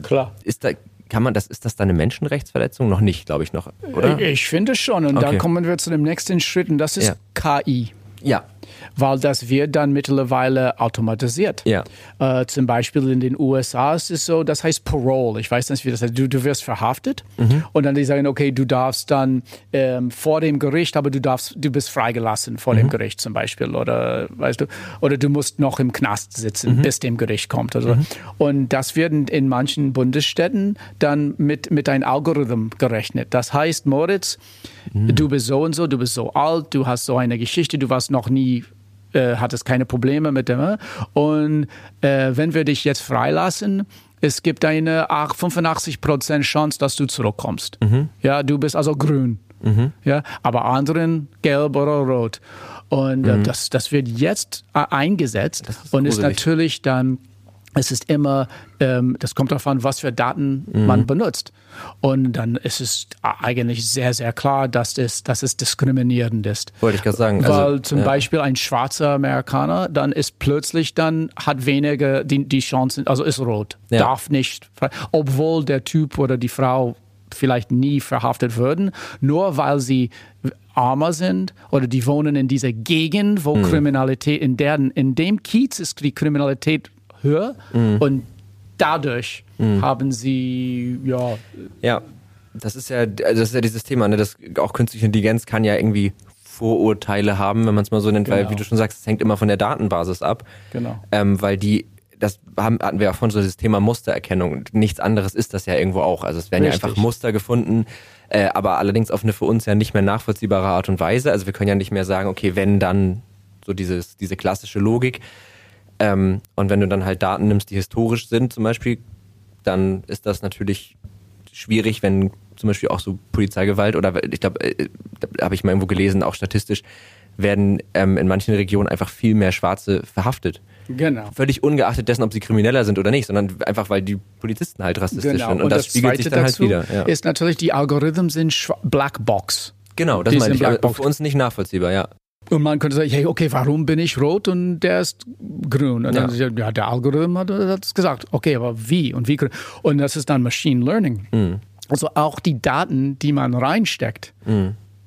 B: Klar.
C: Ist da, kann man das, ist das dann eine Menschenrechtsverletzung? Noch nicht, glaube ich noch, oder?
B: Ich finde schon. Und
C: Okay.
B: da kommen wir zu dem nächsten Schritt und das ist
C: Ja.
B: KI.
C: Ja,
B: weil das wird dann mittlerweile automatisiert.
C: Ja.
B: Äh, zum Beispiel in den USA ist es so, das heißt Parole. Ich weiß nicht, wie das heißt. Du, du wirst verhaftet
C: Mhm.
B: und dann die sagen, okay, du darfst dann ähm, vor dem Gericht, aber du darfst, du bist freigelassen vor
C: Mhm.
B: dem Gericht zum Beispiel oder weißt du, oder du musst noch im Knast
C: Mhm.
B: sitzen, bis dem Gericht kommt. Also. Und das wird in- manchen Bundesstädten dann mit mit einem Algorithm gerechnet. Das heißt, Moritz,
C: Mhm.
B: du bist so und so, du bist so alt, du hast so eine Geschichte, du warst noch nie äh, hattest keine Probleme mit dem. äh? Und äh, wenn wir dich jetzt freilassen, es gibt eine ach- 85% Chance, dass du zurückkommst. Ja, du bist also grün. Ja, aber anderen gelb oder rot. Und äh, das, das wird jetzt äh, eingesetzt
C: ist
B: und ist natürlich dann, es ist immer, ähm, das kommt darauf an, was für Daten
C: Mhm.
B: man benutzt. Und dann ist es eigentlich sehr, sehr klar, dass es, dass es diskriminierend ist.
C: wollte ich gerade sagen.
B: Weil
C: Also,
B: zum
C: ja.
B: Beispiel ein schwarzer Amerikaner dann ist plötzlich dann hat weniger die, die Chancen, also ist rot,
C: Ja.
B: darf nicht, obwohl der Typ oder die Frau vielleicht nie verhaftet würden, nur weil sie armer sind oder die wohnen in dieser Gegend,
C: Mhm.
B: wo Kriminalität in deren in dem Kiez ist die Kriminalität höher
C: Mhm.
B: und dadurch haben sie ja
C: Ja, das ist ja, also das ist ja dieses Thema, ne? Das, auch künstliche Intelligenz kann ja irgendwie Vorurteile haben, wenn man es mal so nennt, weil,
B: Genau.
C: wie du schon sagst, es hängt immer von der Datenbasis ab.
B: Genau.
C: Ähm, weil die, das haben, hatten wir ja vorhin so das Thema Mustererkennung. Und Nichts anderes ist das ja irgendwo auch. Also es werden
B: Richtig.
C: ja einfach Muster gefunden, äh, aber allerdings auf eine für uns ja nicht mehr nachvollziehbare Art und Weise. Also wir können ja nicht mehr sagen, okay, wenn dann so dieses, diese klassische Logik. Ähm, und wenn du dann halt Daten nimmst, die historisch sind zum Beispiel, dann ist das natürlich schwierig, wenn zum Beispiel auch so Polizeigewalt oder ich glaube, äh, da habe ich mal irgendwo gelesen, auch statistisch werden ähm, in manchen Regionen einfach viel mehr Schwarze verhaftet.
B: genau.
C: Völlig ungeachtet dessen, ob sie krimineller sind oder nicht, sondern einfach, weil die Polizisten halt rassistisch
B: Genau.
C: sind. Und, das, spiegelt sich dann halt wieder. Ja.
B: ist natürlich, die Algorithmen sind Blackbox.
C: Genau, das
B: die
C: meine ich.
B: Blackbox.
C: für uns nicht nachvollziehbar, ja.
B: Und man könnte sagen, hey, okay, warum bin ich rot und der ist grün? Und dann,
C: Ja.
B: ja, der Algorithm hat es gesagt. Okay, aber wie und wie? Und das ist dann Machine Learning.
C: Mhm.
B: Also auch die Daten, die man reinsteckt,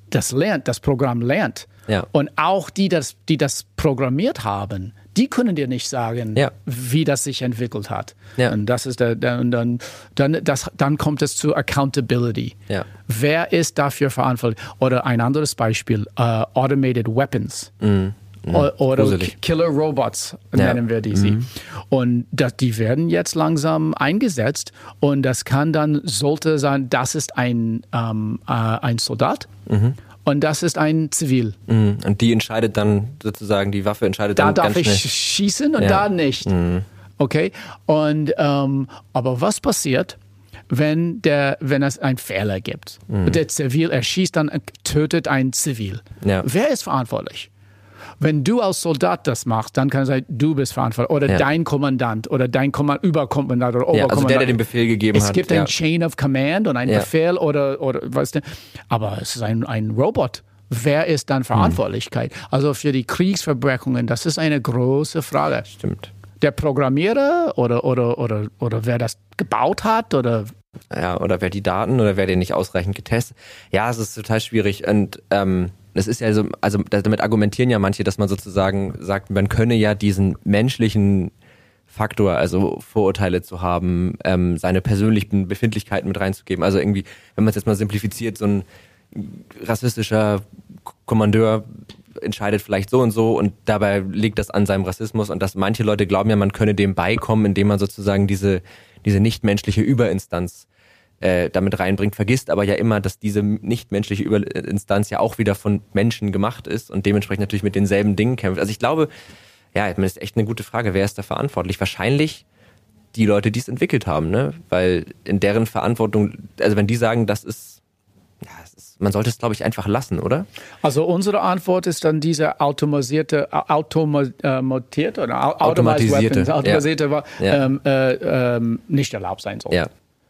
B: das lernt, das Programm lernt.
C: Mhm. Ja.
B: Und auch die, das, die das programmiert haben, die können dir nicht sagen,
C: Ja.
B: wie das sich entwickelt hat.
C: Ja.
B: Und das ist der, der und dann, dann, das, dann kommt es zu Accountability.
C: Ja.
B: Wer ist dafür verantwortlich? Oder ein anderes Beispiel, äh, Automated Weapons. O- Oder
C: Mhm. Gruselig.
B: Killer Robots
C: Ja.
B: nennen wir die sie.
C: Mhm.
B: Und das, die werden jetzt langsam eingesetzt und das kann dann, sollte sein, das ist ein, ähm, äh, ein Soldat
C: Mhm.
B: Und das ist ein Zivil.
C: Mhm. Und die entscheidet dann sozusagen, die Waffe entscheidet
B: Da
C: dann
B: darf
C: ganz
B: ich
C: schnell.
B: schießen und
C: Ja. Mhm.
B: da nicht. Okay? Und ähm, aber was passiert, wenn der, wenn es einen Fehler gibt?
C: Mhm.
B: Der Zivil erschießt dann, tötet ein Zivil.
C: Ja.
B: Wer ist verantwortlich? Wenn du als Soldat das machst, dann kann es sein, du bist verantwortlich. Oder
C: Ja.
B: dein Kommandant oder dein Kommand Überkommandant oder
C: Ja, also
B: Oberkommandant.
C: der, der den Befehl gegeben
B: es
C: hat.
B: gibt
C: ja.
B: ein Chain of Command und einen. Befehl oder, oder weißt du, aber es ist ein, ein Robot. Wer ist
C: Hm.
B: dann Verantwortlichkeit? Also für die Kriegsverbrechungen, das ist eine große Frage.
C: Stimmt.
B: Der Programmierer oder, oder, oder, oder wer das gebaut hat oder
C: Ja, oder wer die Daten oder wer den nicht ausreichend getestet. Ja, es ist total schwierig und ähm, es ist ja so, also damit argumentieren ja manche, dass man sozusagen sagt, man könne ja diesen menschlichen Faktor, also Vorurteile zu haben, ähm, seine persönlichen Befindlichkeiten mit reinzugeben. Also irgendwie, wenn man es jetzt mal simplifiziert, so ein rassistischer Kommandeur entscheidet vielleicht so und so und dabei liegt das an seinem Rassismus und dass manche Leute glauben ja, man könne dem beikommen, indem man sozusagen diese, diese nichtmenschliche Überinstanz äh, damit reinbringt, vergisst aber ja immer, dass diese nichtmenschliche Überinstanz ja auch wieder von Menschen gemacht ist und dementsprechend natürlich mit denselben Dingen kämpft. Also ich glaube, ja, das ist echt eine gute Frage, wer ist da verantwortlich? Wahrscheinlich die Leute, die es entwickelt haben, ne? Weil in deren Verantwortung, also wenn die sagen, das ist, ja, es ist man sollte es, glaube ich, einfach lassen, oder?
B: Also unsere Antwort ist dann diese automatisierte, automatierte oder au- automatisierte
C: Automatisierte, Ja.
B: Ähm, äh, ähm, nicht erlaubt sein soll.
C: Ja.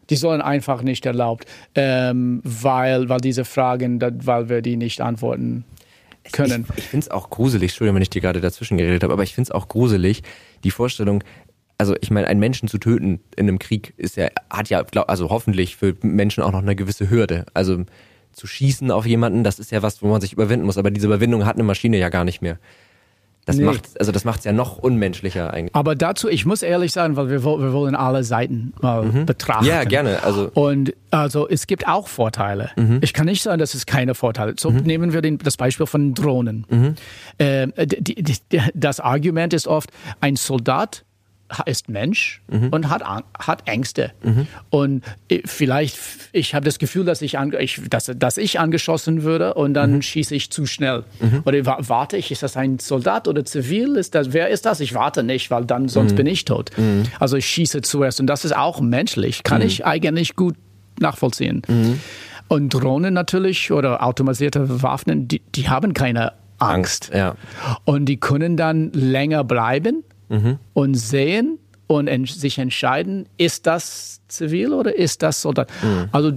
B: Die sollen einfach nicht erlaubt, ähm, weil, weil diese Fragen, weil wir die nicht antworten können.
C: Ich, ich finde es auch gruselig, Entschuldigung, wenn ich dir gerade dazwischen geredet habe, aber ich finde es auch gruselig, die Vorstellung, also ich meine, einen Menschen zu töten in einem Krieg ist ja, hat ja, glaub, also hoffentlich für Menschen auch noch eine gewisse Hürde. Also zu schießen auf jemanden, das ist ja was, wo man sich überwinden muss, aber diese Überwindung hat eine Maschine ja gar nicht mehr. Das nee. macht also das macht es ja noch unmenschlicher eigentlich.
B: Aber dazu, ich muss ehrlich sagen, weil wir, wir wollen alle Seiten mal mhm. betrachten.
C: Ja, gerne. Also
B: und also es gibt auch Vorteile. Mhm. Ich kann nicht sagen, dass es keine Vorteile. So mhm. nehmen wir den, das Beispiel von Drohnen. Äh, die, die, das Argument ist oft, ein Soldat ist Mensch mhm. und hat, hat Ängste. Mhm. Und vielleicht, ich habe das Gefühl, dass ich, an, ich, dass, dass ich angeschossen würde und dann mhm. schieße ich zu schnell. Mhm. Oder warte ich, ist das ein Soldat oder zivil? Ist das, wer ist das? Ich warte nicht, weil dann sonst mhm. bin ich tot. Mhm. Also ich schieße zuerst und das ist auch menschlich. Kann ich eigentlich gut nachvollziehen. Und Drohnen natürlich oder automatisierte Waffen, die, die haben keine Angst.
C: Angst ja.
B: Und die können dann länger bleiben mhm. und sehen und en sich entscheiden, ist das zivil oder ist das Soldat. Mhm. Also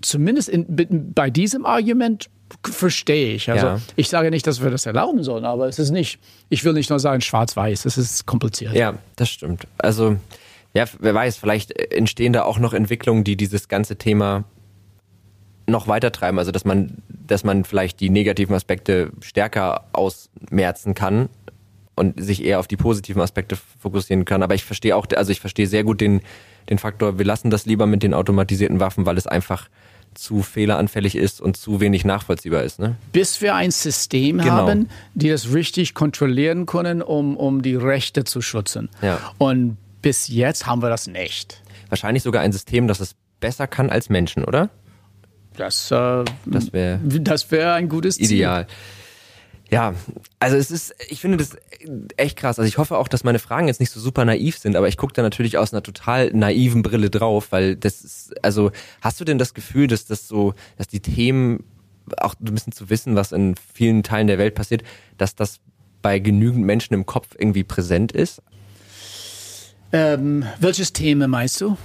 B: zumindest in, bei diesem Argument verstehe ich. Also ja. ich sage nicht, dass wir das erlauben sollen, aber es ist nicht, ich will nicht nur sagen schwarz-weiß, es ist kompliziert.
C: Ja, das stimmt. Also ja, wer weiß, vielleicht entstehen da auch noch Entwicklungen, die dieses ganze Thema noch weiter treiben, also dass man, dass man vielleicht die negativen Aspekte stärker ausmerzen kann und sich eher auf die positiven Aspekte fokussieren kann. Aber ich verstehe auch, also ich verstehe sehr gut den, den Faktor, wir lassen das lieber mit den automatisierten Waffen, weil es einfach zu fehleranfällig ist und zu wenig nachvollziehbar ist. Ne?
B: Bis wir ein System genau. haben, die das richtig kontrollieren können, um, um die Rechte zu schützen.
C: Ja.
B: Und bis jetzt haben wir das nicht.
C: Wahrscheinlich sogar ein System, das es besser kann als Menschen, oder?
B: Das, äh, das wäre das wär ein gutes
C: Ziel. Ideal. Ja, also es ist, ich finde das echt krass. Also ich hoffe auch, dass meine Fragen jetzt nicht so super naiv sind, aber ich gucke da natürlich aus einer total naiven Brille drauf, weil das ist, also hast du denn das Gefühl, dass das so, dass die Themen, auch ein bisschen zu wissen, was in vielen Teilen der Welt passiert, dass das bei genügend Menschen im Kopf irgendwie präsent ist?
B: Ähm, welches Thema meinst du?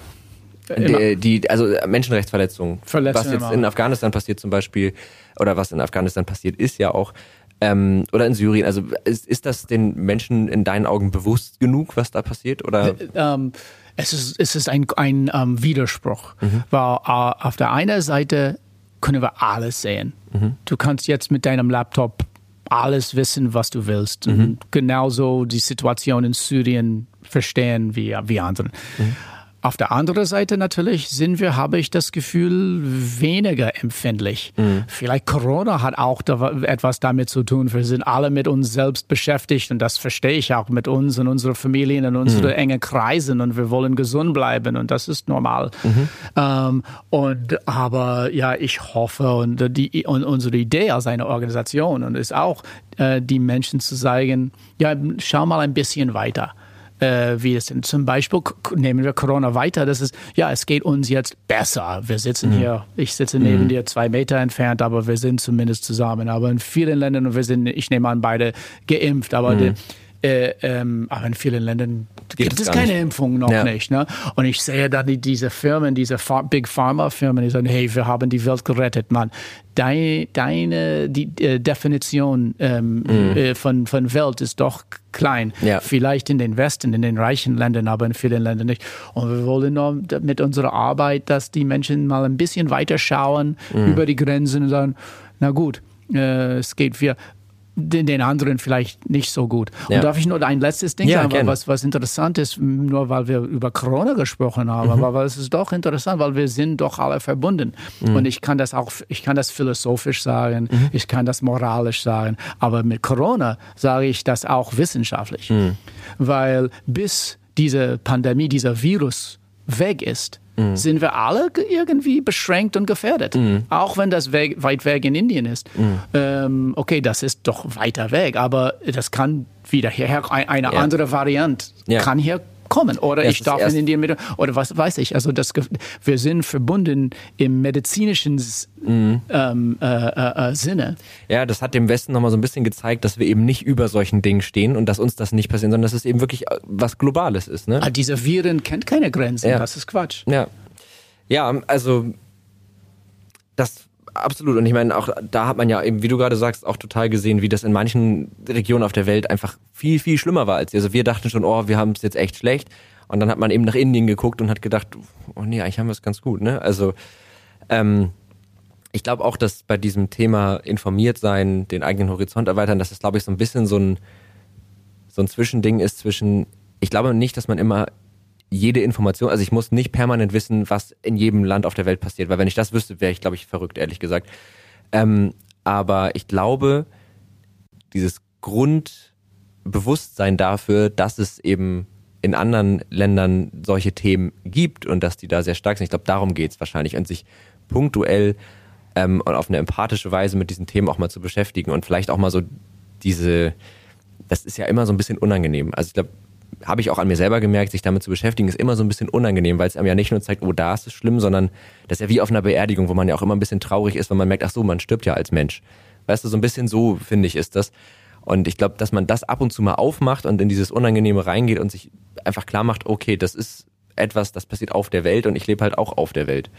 C: Die, die, also Menschenrechtsverletzungen.
B: Verletzungen
C: was jetzt in Afghanistan passiert zum Beispiel, oder was in Afghanistan passiert, ist ja auch, ähm, oder in Syrien. Also ist, ist das den Menschen in deinen Augen bewusst genug, was da passiert? Oder? Äh,
B: ähm, es ist, es ist ein, ein ähm, Widerspruch, mhm. weil äh, auf der einen Seite können wir alles sehen. Mhm. Du kannst jetzt mit deinem Laptop alles wissen, was du willst. Mhm. genauso die Situation in Syrien verstehen wie, wie andere. Mhm. Auf der anderen Seite natürlich sind wir, habe ich das Gefühl, weniger empfindlich. Mhm. Vielleicht Corona hat auch da etwas damit zu tun. Wir sind alle mit uns selbst beschäftigt und das verstehe ich auch mit uns und unseren Familien und unsere mhm. engen Kreisen und wir wollen gesund bleiben und das ist normal. Mhm. Ähm, und aber ja, ich hoffe und die und unsere Idee als eine Organisation und ist auch äh, die Menschen zu zeigen, ja, schau mal ein bisschen weiter äh, wie es denn zum Beispiel, nehmen wir Corona weiter, das ist, ja, es geht uns jetzt besser. Wir sitzen mhm. hier, ich sitze neben mhm. dir zwei Meter entfernt, aber wir sind zumindest zusammen. Aber in vielen Ländern, und wir sind, ich nehme an, beide geimpft, aber mhm. die, äh, ähm, aber in vielen Ländern gibt, gibt es keine nicht. Impfung noch ja. nicht. Ne? Und ich sehe dann die, diese Firmen, diese Big Pharma Firmen, die sagen, hey, wir haben die Welt gerettet, Mann. Deine, deine die, äh, Definition ähm, mhm. äh, von, von Welt ist doch klein. Ja. Vielleicht in den Westen, in den reichen Ländern, aber in vielen Ländern nicht. Und wir wollen nur mit unserer Arbeit, dass die Menschen mal ein bisschen weiter schauen mhm. über die Grenzen und sagen, na gut, äh, es geht wir den, den anderen vielleicht nicht so gut. Ja. Und darf ich nur ein letztes Ding ja, sagen, was, was interessant ist, nur weil wir über Corona gesprochen haben, mhm. aber es ist doch interessant, weil wir sind doch alle verbunden. Mhm. Und ich kann das auch, ich kann das philosophisch sagen, mhm. ich kann das moralisch sagen, aber mit Corona sage ich das auch wissenschaftlich. Mhm. Weil bis diese Pandemie, dieser Virus weg ist, mhm. sind wir alle irgendwie beschränkt und gefährdet. Mhm. Auch wenn das weg, weit weg in Indien ist. Mhm. Ähm, okay, das ist doch weiter weg, aber das kann wieder hierher, eine ja. andere Variante ja. kann hier kommen oder erst ich darf in Indien mit oder was weiß ich. Also das, wir sind verbunden im medizinischen mhm. ähm, äh, äh, äh, Sinne.
C: Ja, das hat dem Westen nochmal so ein bisschen gezeigt, dass wir eben nicht über solchen Dingen stehen und dass uns das nicht passiert, sondern dass es eben wirklich was Globales ist. Ne?
B: Ah, diese Viren kennt keine Grenzen. Ja. Das ist Quatsch.
C: Ja. Ja, also absolut. Und ich meine, auch da hat man ja eben, wie du gerade sagst, auch total gesehen, wie das in manchen Regionen auf der Welt einfach viel, viel schlimmer war als hier. Also wir dachten schon, oh, wir haben es jetzt echt schlecht. Und dann hat man eben nach Indien geguckt und hat gedacht, oh nee, eigentlich haben wir es ganz gut, ne? Also, ähm, ich glaube auch, dass bei diesem Thema informiert sein, den eigenen Horizont erweitern, dass es, glaube ich, so ein bisschen so ein, so ein Zwischending ist zwischen, ich glaube nicht, dass man immer jede Information, also ich muss nicht permanent wissen, was in jedem Land auf der Welt passiert, weil wenn ich das wüsste, wäre ich, glaube ich, verrückt, ehrlich gesagt. Ähm, aber ich glaube, dieses Grundbewusstsein dafür, dass es eben in anderen Ländern solche Themen gibt und dass die da sehr stark sind. Ich glaube, darum geht es wahrscheinlich und sich punktuell ähm, und auf eine empathische Weise mit diesen Themen auch mal zu beschäftigen und vielleicht auch mal so diese, das ist ja immer so ein bisschen unangenehm. Also ich glaube, habe ich auch an mir selber gemerkt, sich damit zu beschäftigen, ist immer so ein bisschen unangenehm, weil es einem ja nicht nur zeigt, oh, da ist es schlimm, sondern das ist ja wie auf einer Beerdigung, wo man ja auch immer ein bisschen traurig ist, weil man merkt, ach so, man stirbt ja als Mensch. Weißt du, so ein bisschen so, finde ich, ist das. Und ich glaube, dass man das ab und zu mal aufmacht und in dieses Unangenehme reingeht und sich einfach klar macht, okay, das ist etwas, das passiert auf der Welt und ich lebe halt auch auf der Welt.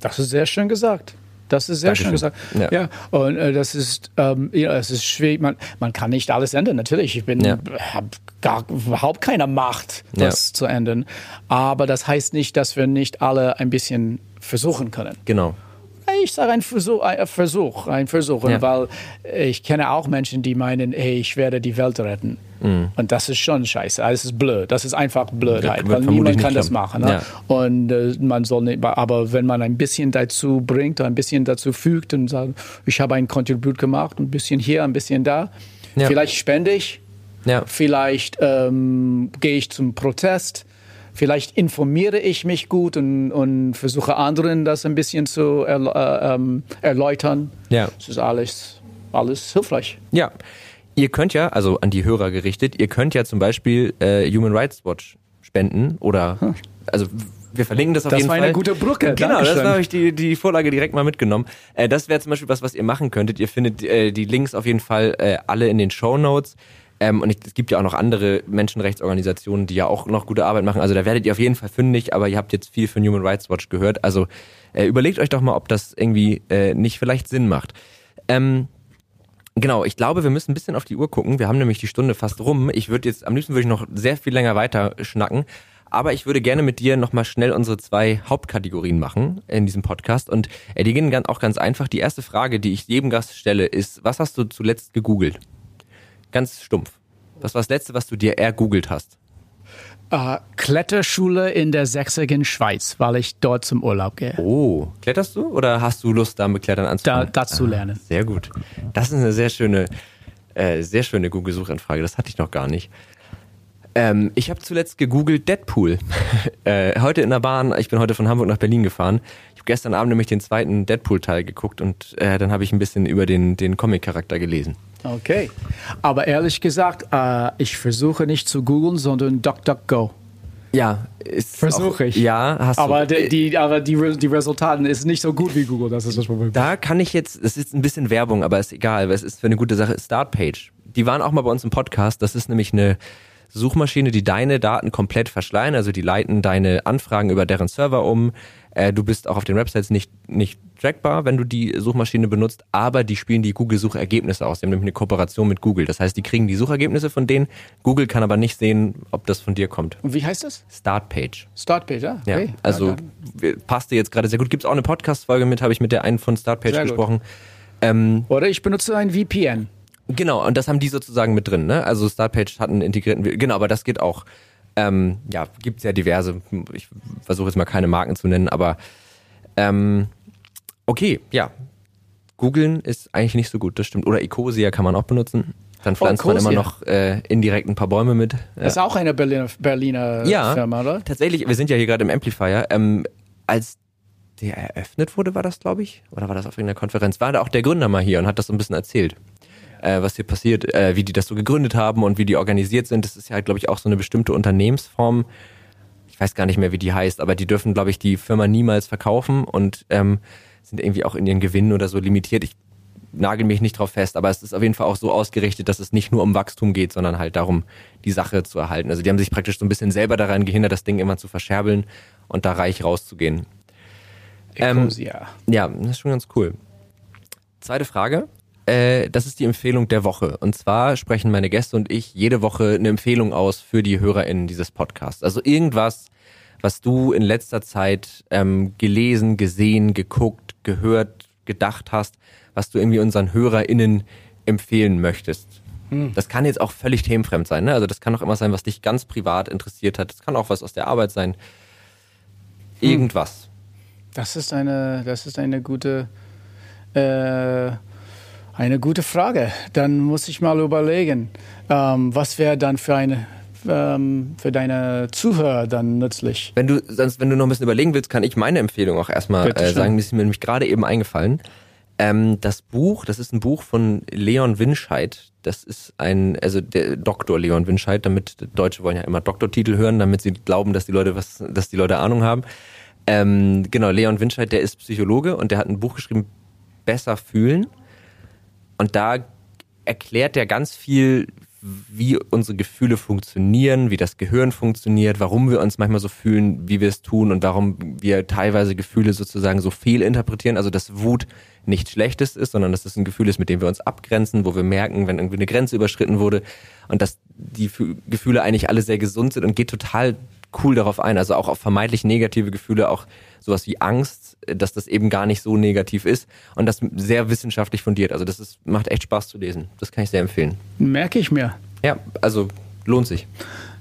B: Das ist sehr schön gesagt. Das ist sehr Dankeschön. schön gesagt. Ja, ja und äh, das ist, ähm, ja, es ist schwierig. Man, man kann nicht alles ändern. Natürlich, ich bin, ja. habe gar überhaupt keine Macht, das ja. zu ändern. Aber das heißt nicht, dass wir nicht alle ein bisschen versuchen können.
C: Genau
B: ich sage ein Versuch, ein Versuch, ein Versuch, ja. weil ich kenne auch Menschen, die meinen, hey, ich werde die Welt retten. Mhm. Und das ist schon scheiße. Das ist blöd. Das ist einfach Blödheit, weil niemand kann das machen. Ne? Ja. Und äh, man soll nicht, aber wenn man ein bisschen dazu bringt, ein bisschen dazu fügt und sagt, ich habe ein Kontribut gemacht, ein bisschen hier, ein bisschen da, vielleicht spende ich, vielleicht ähm, gehe ich zum Protest vielleicht informiere ich mich gut und, und versuche anderen das ein bisschen zu erl äh, ähm, erläutern. Ja. Das ist alles, alles hilfreich.
C: Ja. Ihr könnt ja, also an die Hörer gerichtet, ihr könnt ja zum Beispiel äh, Human Rights Watch spenden oder, hm. also wir verlinken das auf
B: das
C: jeden Fall.
B: Das war eine gute Brücke.
C: Genau, Dankeschön. das habe ich die, die Vorlage direkt mal mitgenommen. Äh, das wäre zum Beispiel was, was ihr machen könntet. Ihr findet äh, die Links auf jeden Fall äh, alle in den Show Notes. Ähm, und ich, es gibt ja auch noch andere Menschenrechtsorganisationen, die ja auch noch gute Arbeit machen. Also da werdet ihr auf jeden Fall fündig, aber ihr habt jetzt viel von Human Rights Watch gehört. Also äh, überlegt euch doch mal, ob das irgendwie äh, nicht vielleicht Sinn macht. Ähm, Genau, ich glaube, wir müssen ein bisschen auf die Uhr gucken. Wir haben nämlich die Stunde fast rum. Ich würde jetzt, am liebsten würde ich noch sehr viel länger weiter schnacken. Aber ich würde gerne mit dir nochmal schnell unsere zwei Hauptkategorien machen in diesem Podcast. Und äh, die gehen auch ganz einfach. Die erste Frage, die ich jedem Gast stelle, ist, was hast du zuletzt gegoogelt? Ganz stumpf. Was war das Letzte, was du dir ergoogelt hast?
B: Uh, Kletterschule in der sächsischen Schweiz, weil ich dort zum Urlaub gehe.
C: Oh, kletterst du oder hast du Lust, da mit Klettern anzufangen?
B: Da, dazu lernen.
C: Ah, sehr gut. Das ist eine sehr schöne, äh, sehr schöne Google-Suchanfrage. Das hatte ich noch gar nicht. Ähm, ich habe zuletzt gegoogelt Deadpool. (laughs) äh, heute in der Bahn, ich bin heute von Hamburg nach Berlin gefahren. Gestern Abend nämlich den zweiten Deadpool-Teil geguckt und äh, dann habe ich ein bisschen über den, den Comic-Charakter gelesen.
B: Okay. Aber ehrlich gesagt, äh, ich versuche nicht zu googeln, sondern DuckDuckGo.
C: Ja,
B: versuche ich.
C: Ja, hast
B: aber
C: du.
B: Die, die, aber die, die Resultate ist nicht so gut wie Google, das ist das Problem.
C: Da kann ich jetzt, es ist ein bisschen Werbung, aber ist egal, weil es ist für eine gute Sache. Startpage. Die waren auch mal bei uns im Podcast. Das ist nämlich eine Suchmaschine, die deine Daten komplett verschleiern. Also die leiten deine Anfragen über deren Server um. Äh, du bist auch auf den Websites nicht, nicht trackbar, wenn du die Suchmaschine benutzt, aber die spielen die Google-Suchergebnisse aus. Die haben nämlich eine Kooperation mit Google. Das heißt, die kriegen die Suchergebnisse von denen. Google kann aber nicht sehen, ob das von dir kommt.
B: Und wie heißt das?
C: Startpage.
B: Startpage, ja.
C: ja okay. Also ja, passte jetzt gerade sehr gut. Gibt es auch eine Podcast-Folge mit, habe ich mit der einen von Startpage sehr gesprochen.
B: Ähm, Oder ich benutze ein VPN.
C: Genau, und das haben die sozusagen mit drin, ne? Also Startpage hat einen integrierten, genau, aber das geht auch. Ähm, ja, gibt es ja diverse, ich versuche jetzt mal keine Marken zu nennen, aber ähm, okay, ja. Googeln ist eigentlich nicht so gut, das stimmt. Oder Ecosia kann man auch benutzen. Dann pflanzt oh, man immer noch äh, indirekt ein paar Bäume mit.
B: Das ist auch eine Berliner, Berliner
C: ja,
B: Firma, oder?
C: Tatsächlich, wir sind ja hier gerade im Amplifier. Ähm, als der eröffnet wurde, war das, glaube ich? Oder war das auf irgendeiner Konferenz? War da auch der Gründer mal hier und hat das so ein bisschen erzählt äh, was hier passiert, äh, wie die das so gegründet haben und wie die organisiert sind. Das ist ja, glaube ich, auch so eine bestimmte Unternehmensform. Ich weiß gar nicht mehr, wie die heißt, aber die dürfen, glaube ich, die Firma niemals verkaufen und ähm, sind irgendwie auch in ihren Gewinnen oder so limitiert. Ich nagel mich nicht drauf fest, aber es ist auf jeden Fall auch so ausgerichtet, dass es nicht nur um Wachstum geht, sondern halt darum, die Sache zu erhalten. Also die haben sich praktisch so ein bisschen selber daran gehindert, das Ding immer zu verscherbeln und da reich rauszugehen. Ähm, ja, das ist schon ganz cool. Zweite Frage. Äh, das ist die Empfehlung der Woche. Und zwar sprechen meine Gäste und ich jede Woche eine Empfehlung aus für die HörerInnen dieses Podcasts. Also irgendwas, was du in letzter Zeit ähm, gelesen, gesehen, geguckt, gehört, gedacht hast, was du irgendwie unseren HörerInnen empfehlen möchtest. Hm. Das kann jetzt auch völlig themenfremd sein. Ne? Also das kann auch immer sein, was dich ganz privat interessiert hat. Das kann auch was aus der Arbeit sein. Hm. Irgendwas.
B: Das ist eine, das ist eine gute, äh, eine gute Frage. Dann muss ich mal überlegen, ähm, was wäre dann für eine ähm, für deine Zuhörer dann nützlich.
C: Wenn du sonst, wenn du noch ein bisschen überlegen willst, kann ich meine Empfehlung auch erstmal äh, sagen. Das ist mir nämlich gerade eben eingefallen. Ähm, das Buch, das ist ein Buch von Leon Winscheid. Das ist ein, also der Doktor Leon Winscheid, damit Deutsche wollen ja immer Doktortitel hören, damit sie glauben, dass die Leute was, dass die Leute Ahnung haben. Ähm, genau, Leon Winscheid, der ist Psychologe und der hat ein Buch geschrieben, Besser fühlen. Und da erklärt er ganz viel, wie unsere Gefühle funktionieren, wie das Gehirn funktioniert, warum wir uns manchmal so fühlen, wie wir es tun und warum wir teilweise Gefühle sozusagen so viel interpretieren. Also dass Wut nichts Schlechtes ist, sondern dass es ein Gefühl ist, mit dem wir uns abgrenzen, wo wir merken, wenn irgendwie eine Grenze überschritten wurde und dass die Gefühle eigentlich alle sehr gesund sind und geht total cool darauf ein. Also auch auf vermeintlich negative Gefühle, auch sowas wie Angst, dass das eben gar nicht so negativ ist und das sehr wissenschaftlich fundiert. Also das ist, macht echt Spaß zu lesen. Das kann ich sehr empfehlen.
B: Merke ich mir.
C: Ja, also lohnt sich.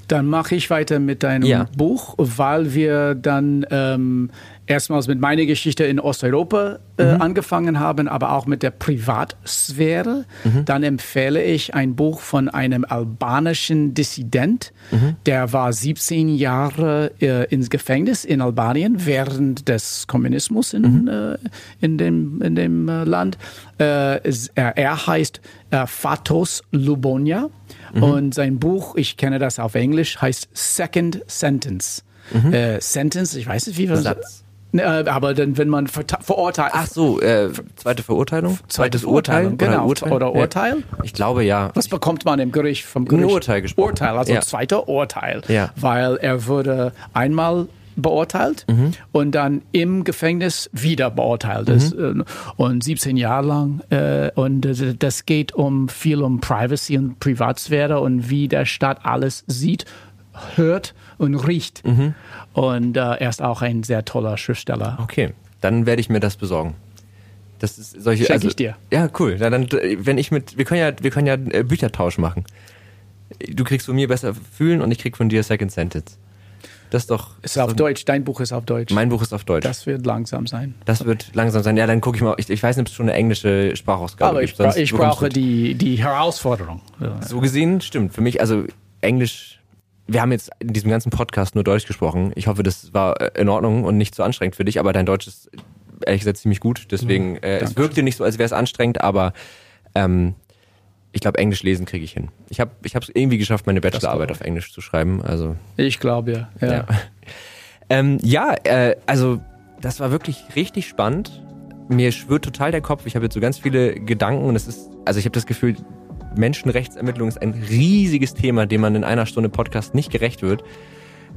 B: Dann mache ich weiter mit deinem ja. Buch, weil wir dann ähm, erstmals mit meiner Geschichte in Osteuropa äh, mhm. angefangen haben, aber auch mit der Privatsphäre. Mhm. Dann empfehle ich ein Buch von einem albanischen Dissident, mhm. der war 17 Jahre äh, ins Gefängnis in Albanien während des Kommunismus in, mhm. äh, in dem, in dem äh, Land. Äh, er heißt äh, Fatos Lubonia mhm. und sein Buch, ich kenne das auf Englisch, heißt Second Sentence. Mhm. Sentence, ich weiß nicht, wie wir
C: das
B: Ne, äh, aber dann, wenn man verurteilt.
C: Ach so, äh, zweite Verurteilung?
B: Zweites Urteil, Urteil genau. Oder Urteil? Oder Urteil?
C: Ich glaube ja.
B: Was bekommt man im Gericht vom Gericht?
C: Ein Urteil gesprochen.
B: Urteil, also ja. zweiter Urteil.
C: Ja.
B: Weil er wurde einmal beurteilt mhm. und dann im Gefängnis wieder beurteilt ist. Mhm. Und 17 Jahre lang. Äh, und das geht um viel um Privacy und Privatsphäre und wie der Staat alles sieht, hört und riecht. Mhm. Und äh, er ist auch ein sehr toller Schriftsteller.
C: Okay, dann werde ich mir das besorgen. Das ist solche.
B: Schenke also, ich dir.
C: Ja, cool. Na, dann, wenn ich mit, wir können ja, wir können ja äh, Büchertausch machen. Du kriegst von mir besser fühlen und ich krieg von dir Second Sentence. Das ist doch.
B: Ist auf so Deutsch. Dein Buch ist auf Deutsch.
C: Mein Buch ist auf Deutsch.
B: Das wird langsam sein.
C: Das wird langsam sein. Ja, dann gucke ich mal. Ich, ich, weiß nicht, ob es schon eine englische Sprachausgabe
B: Aber
C: gibt.
B: Aber ich, ich brauche die, die Herausforderung.
C: So gesehen stimmt. Für mich, also Englisch wir haben jetzt in diesem ganzen Podcast nur Deutsch gesprochen. Ich hoffe, das war äh, in Ordnung und nicht zu anstrengend für dich, aber dein Deutsch ist ehrlich gesagt ziemlich gut. Deswegen, äh, es wirkte nicht so, als wäre es anstrengend, aber ähm, ich glaube, Englisch lesen kriege ich hin. Ich habe ich es irgendwie geschafft, meine Bachelorarbeit auf Englisch zu schreiben. Also
B: ich glaube ja. Ja,
C: ja, (laughs) ähm, ja äh, also das war wirklich richtig spannend. Mir schwirrt total der Kopf. Ich habe jetzt so ganz viele Gedanken und es ist, also ich habe das Gefühl, Menschenrechtsermittlung ist ein riesiges Thema, dem man in einer Stunde Podcast nicht gerecht wird.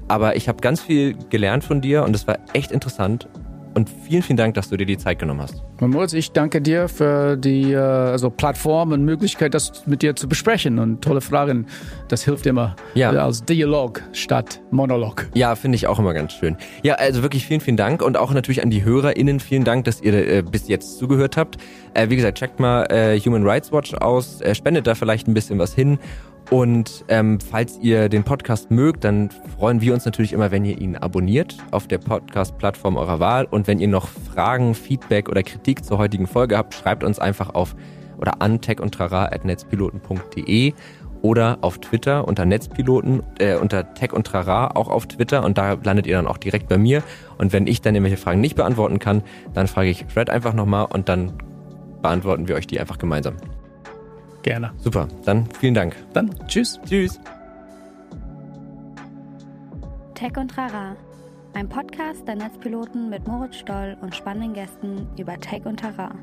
C: Aber ich habe ganz viel gelernt von dir und es war echt interessant. Und vielen, vielen Dank, dass du dir die Zeit genommen hast.
B: Moritz, ich danke dir für die äh, also Plattform und Möglichkeit, das mit dir zu besprechen und tolle Fragen. Das hilft immer ja. als Dialog statt Monolog.
C: Ja, finde ich auch immer ganz schön. Ja, also wirklich vielen, vielen Dank und auch natürlich an die HörerInnen vielen Dank, dass ihr äh, bis jetzt zugehört habt. Äh, wie gesagt, checkt mal äh, Human Rights Watch aus, äh, spendet da vielleicht ein bisschen was hin und ähm, falls ihr den Podcast mögt, dann freuen wir uns natürlich immer, wenn ihr ihn abonniert auf der Podcast-Plattform eurer Wahl. Und wenn ihr noch Fragen, Feedback oder Kritik zur heutigen Folge habt, schreibt uns einfach auf oder an techundtrara.netzpiloten.de oder auf Twitter unter Netzpiloten, äh, unter Tech und Trara auch auf Twitter und da landet ihr dann auch direkt bei mir. Und wenn ich dann irgendwelche Fragen nicht beantworten kann, dann frage ich Fred einfach nochmal und dann beantworten wir euch die einfach gemeinsam.
B: Gerne.
C: Super, dann vielen Dank.
B: Dann tschüss.
C: Tschüss.
A: Tech und Trara, ein Podcast der Netzpiloten mit Moritz Stoll und spannenden Gästen über Tech und Trara.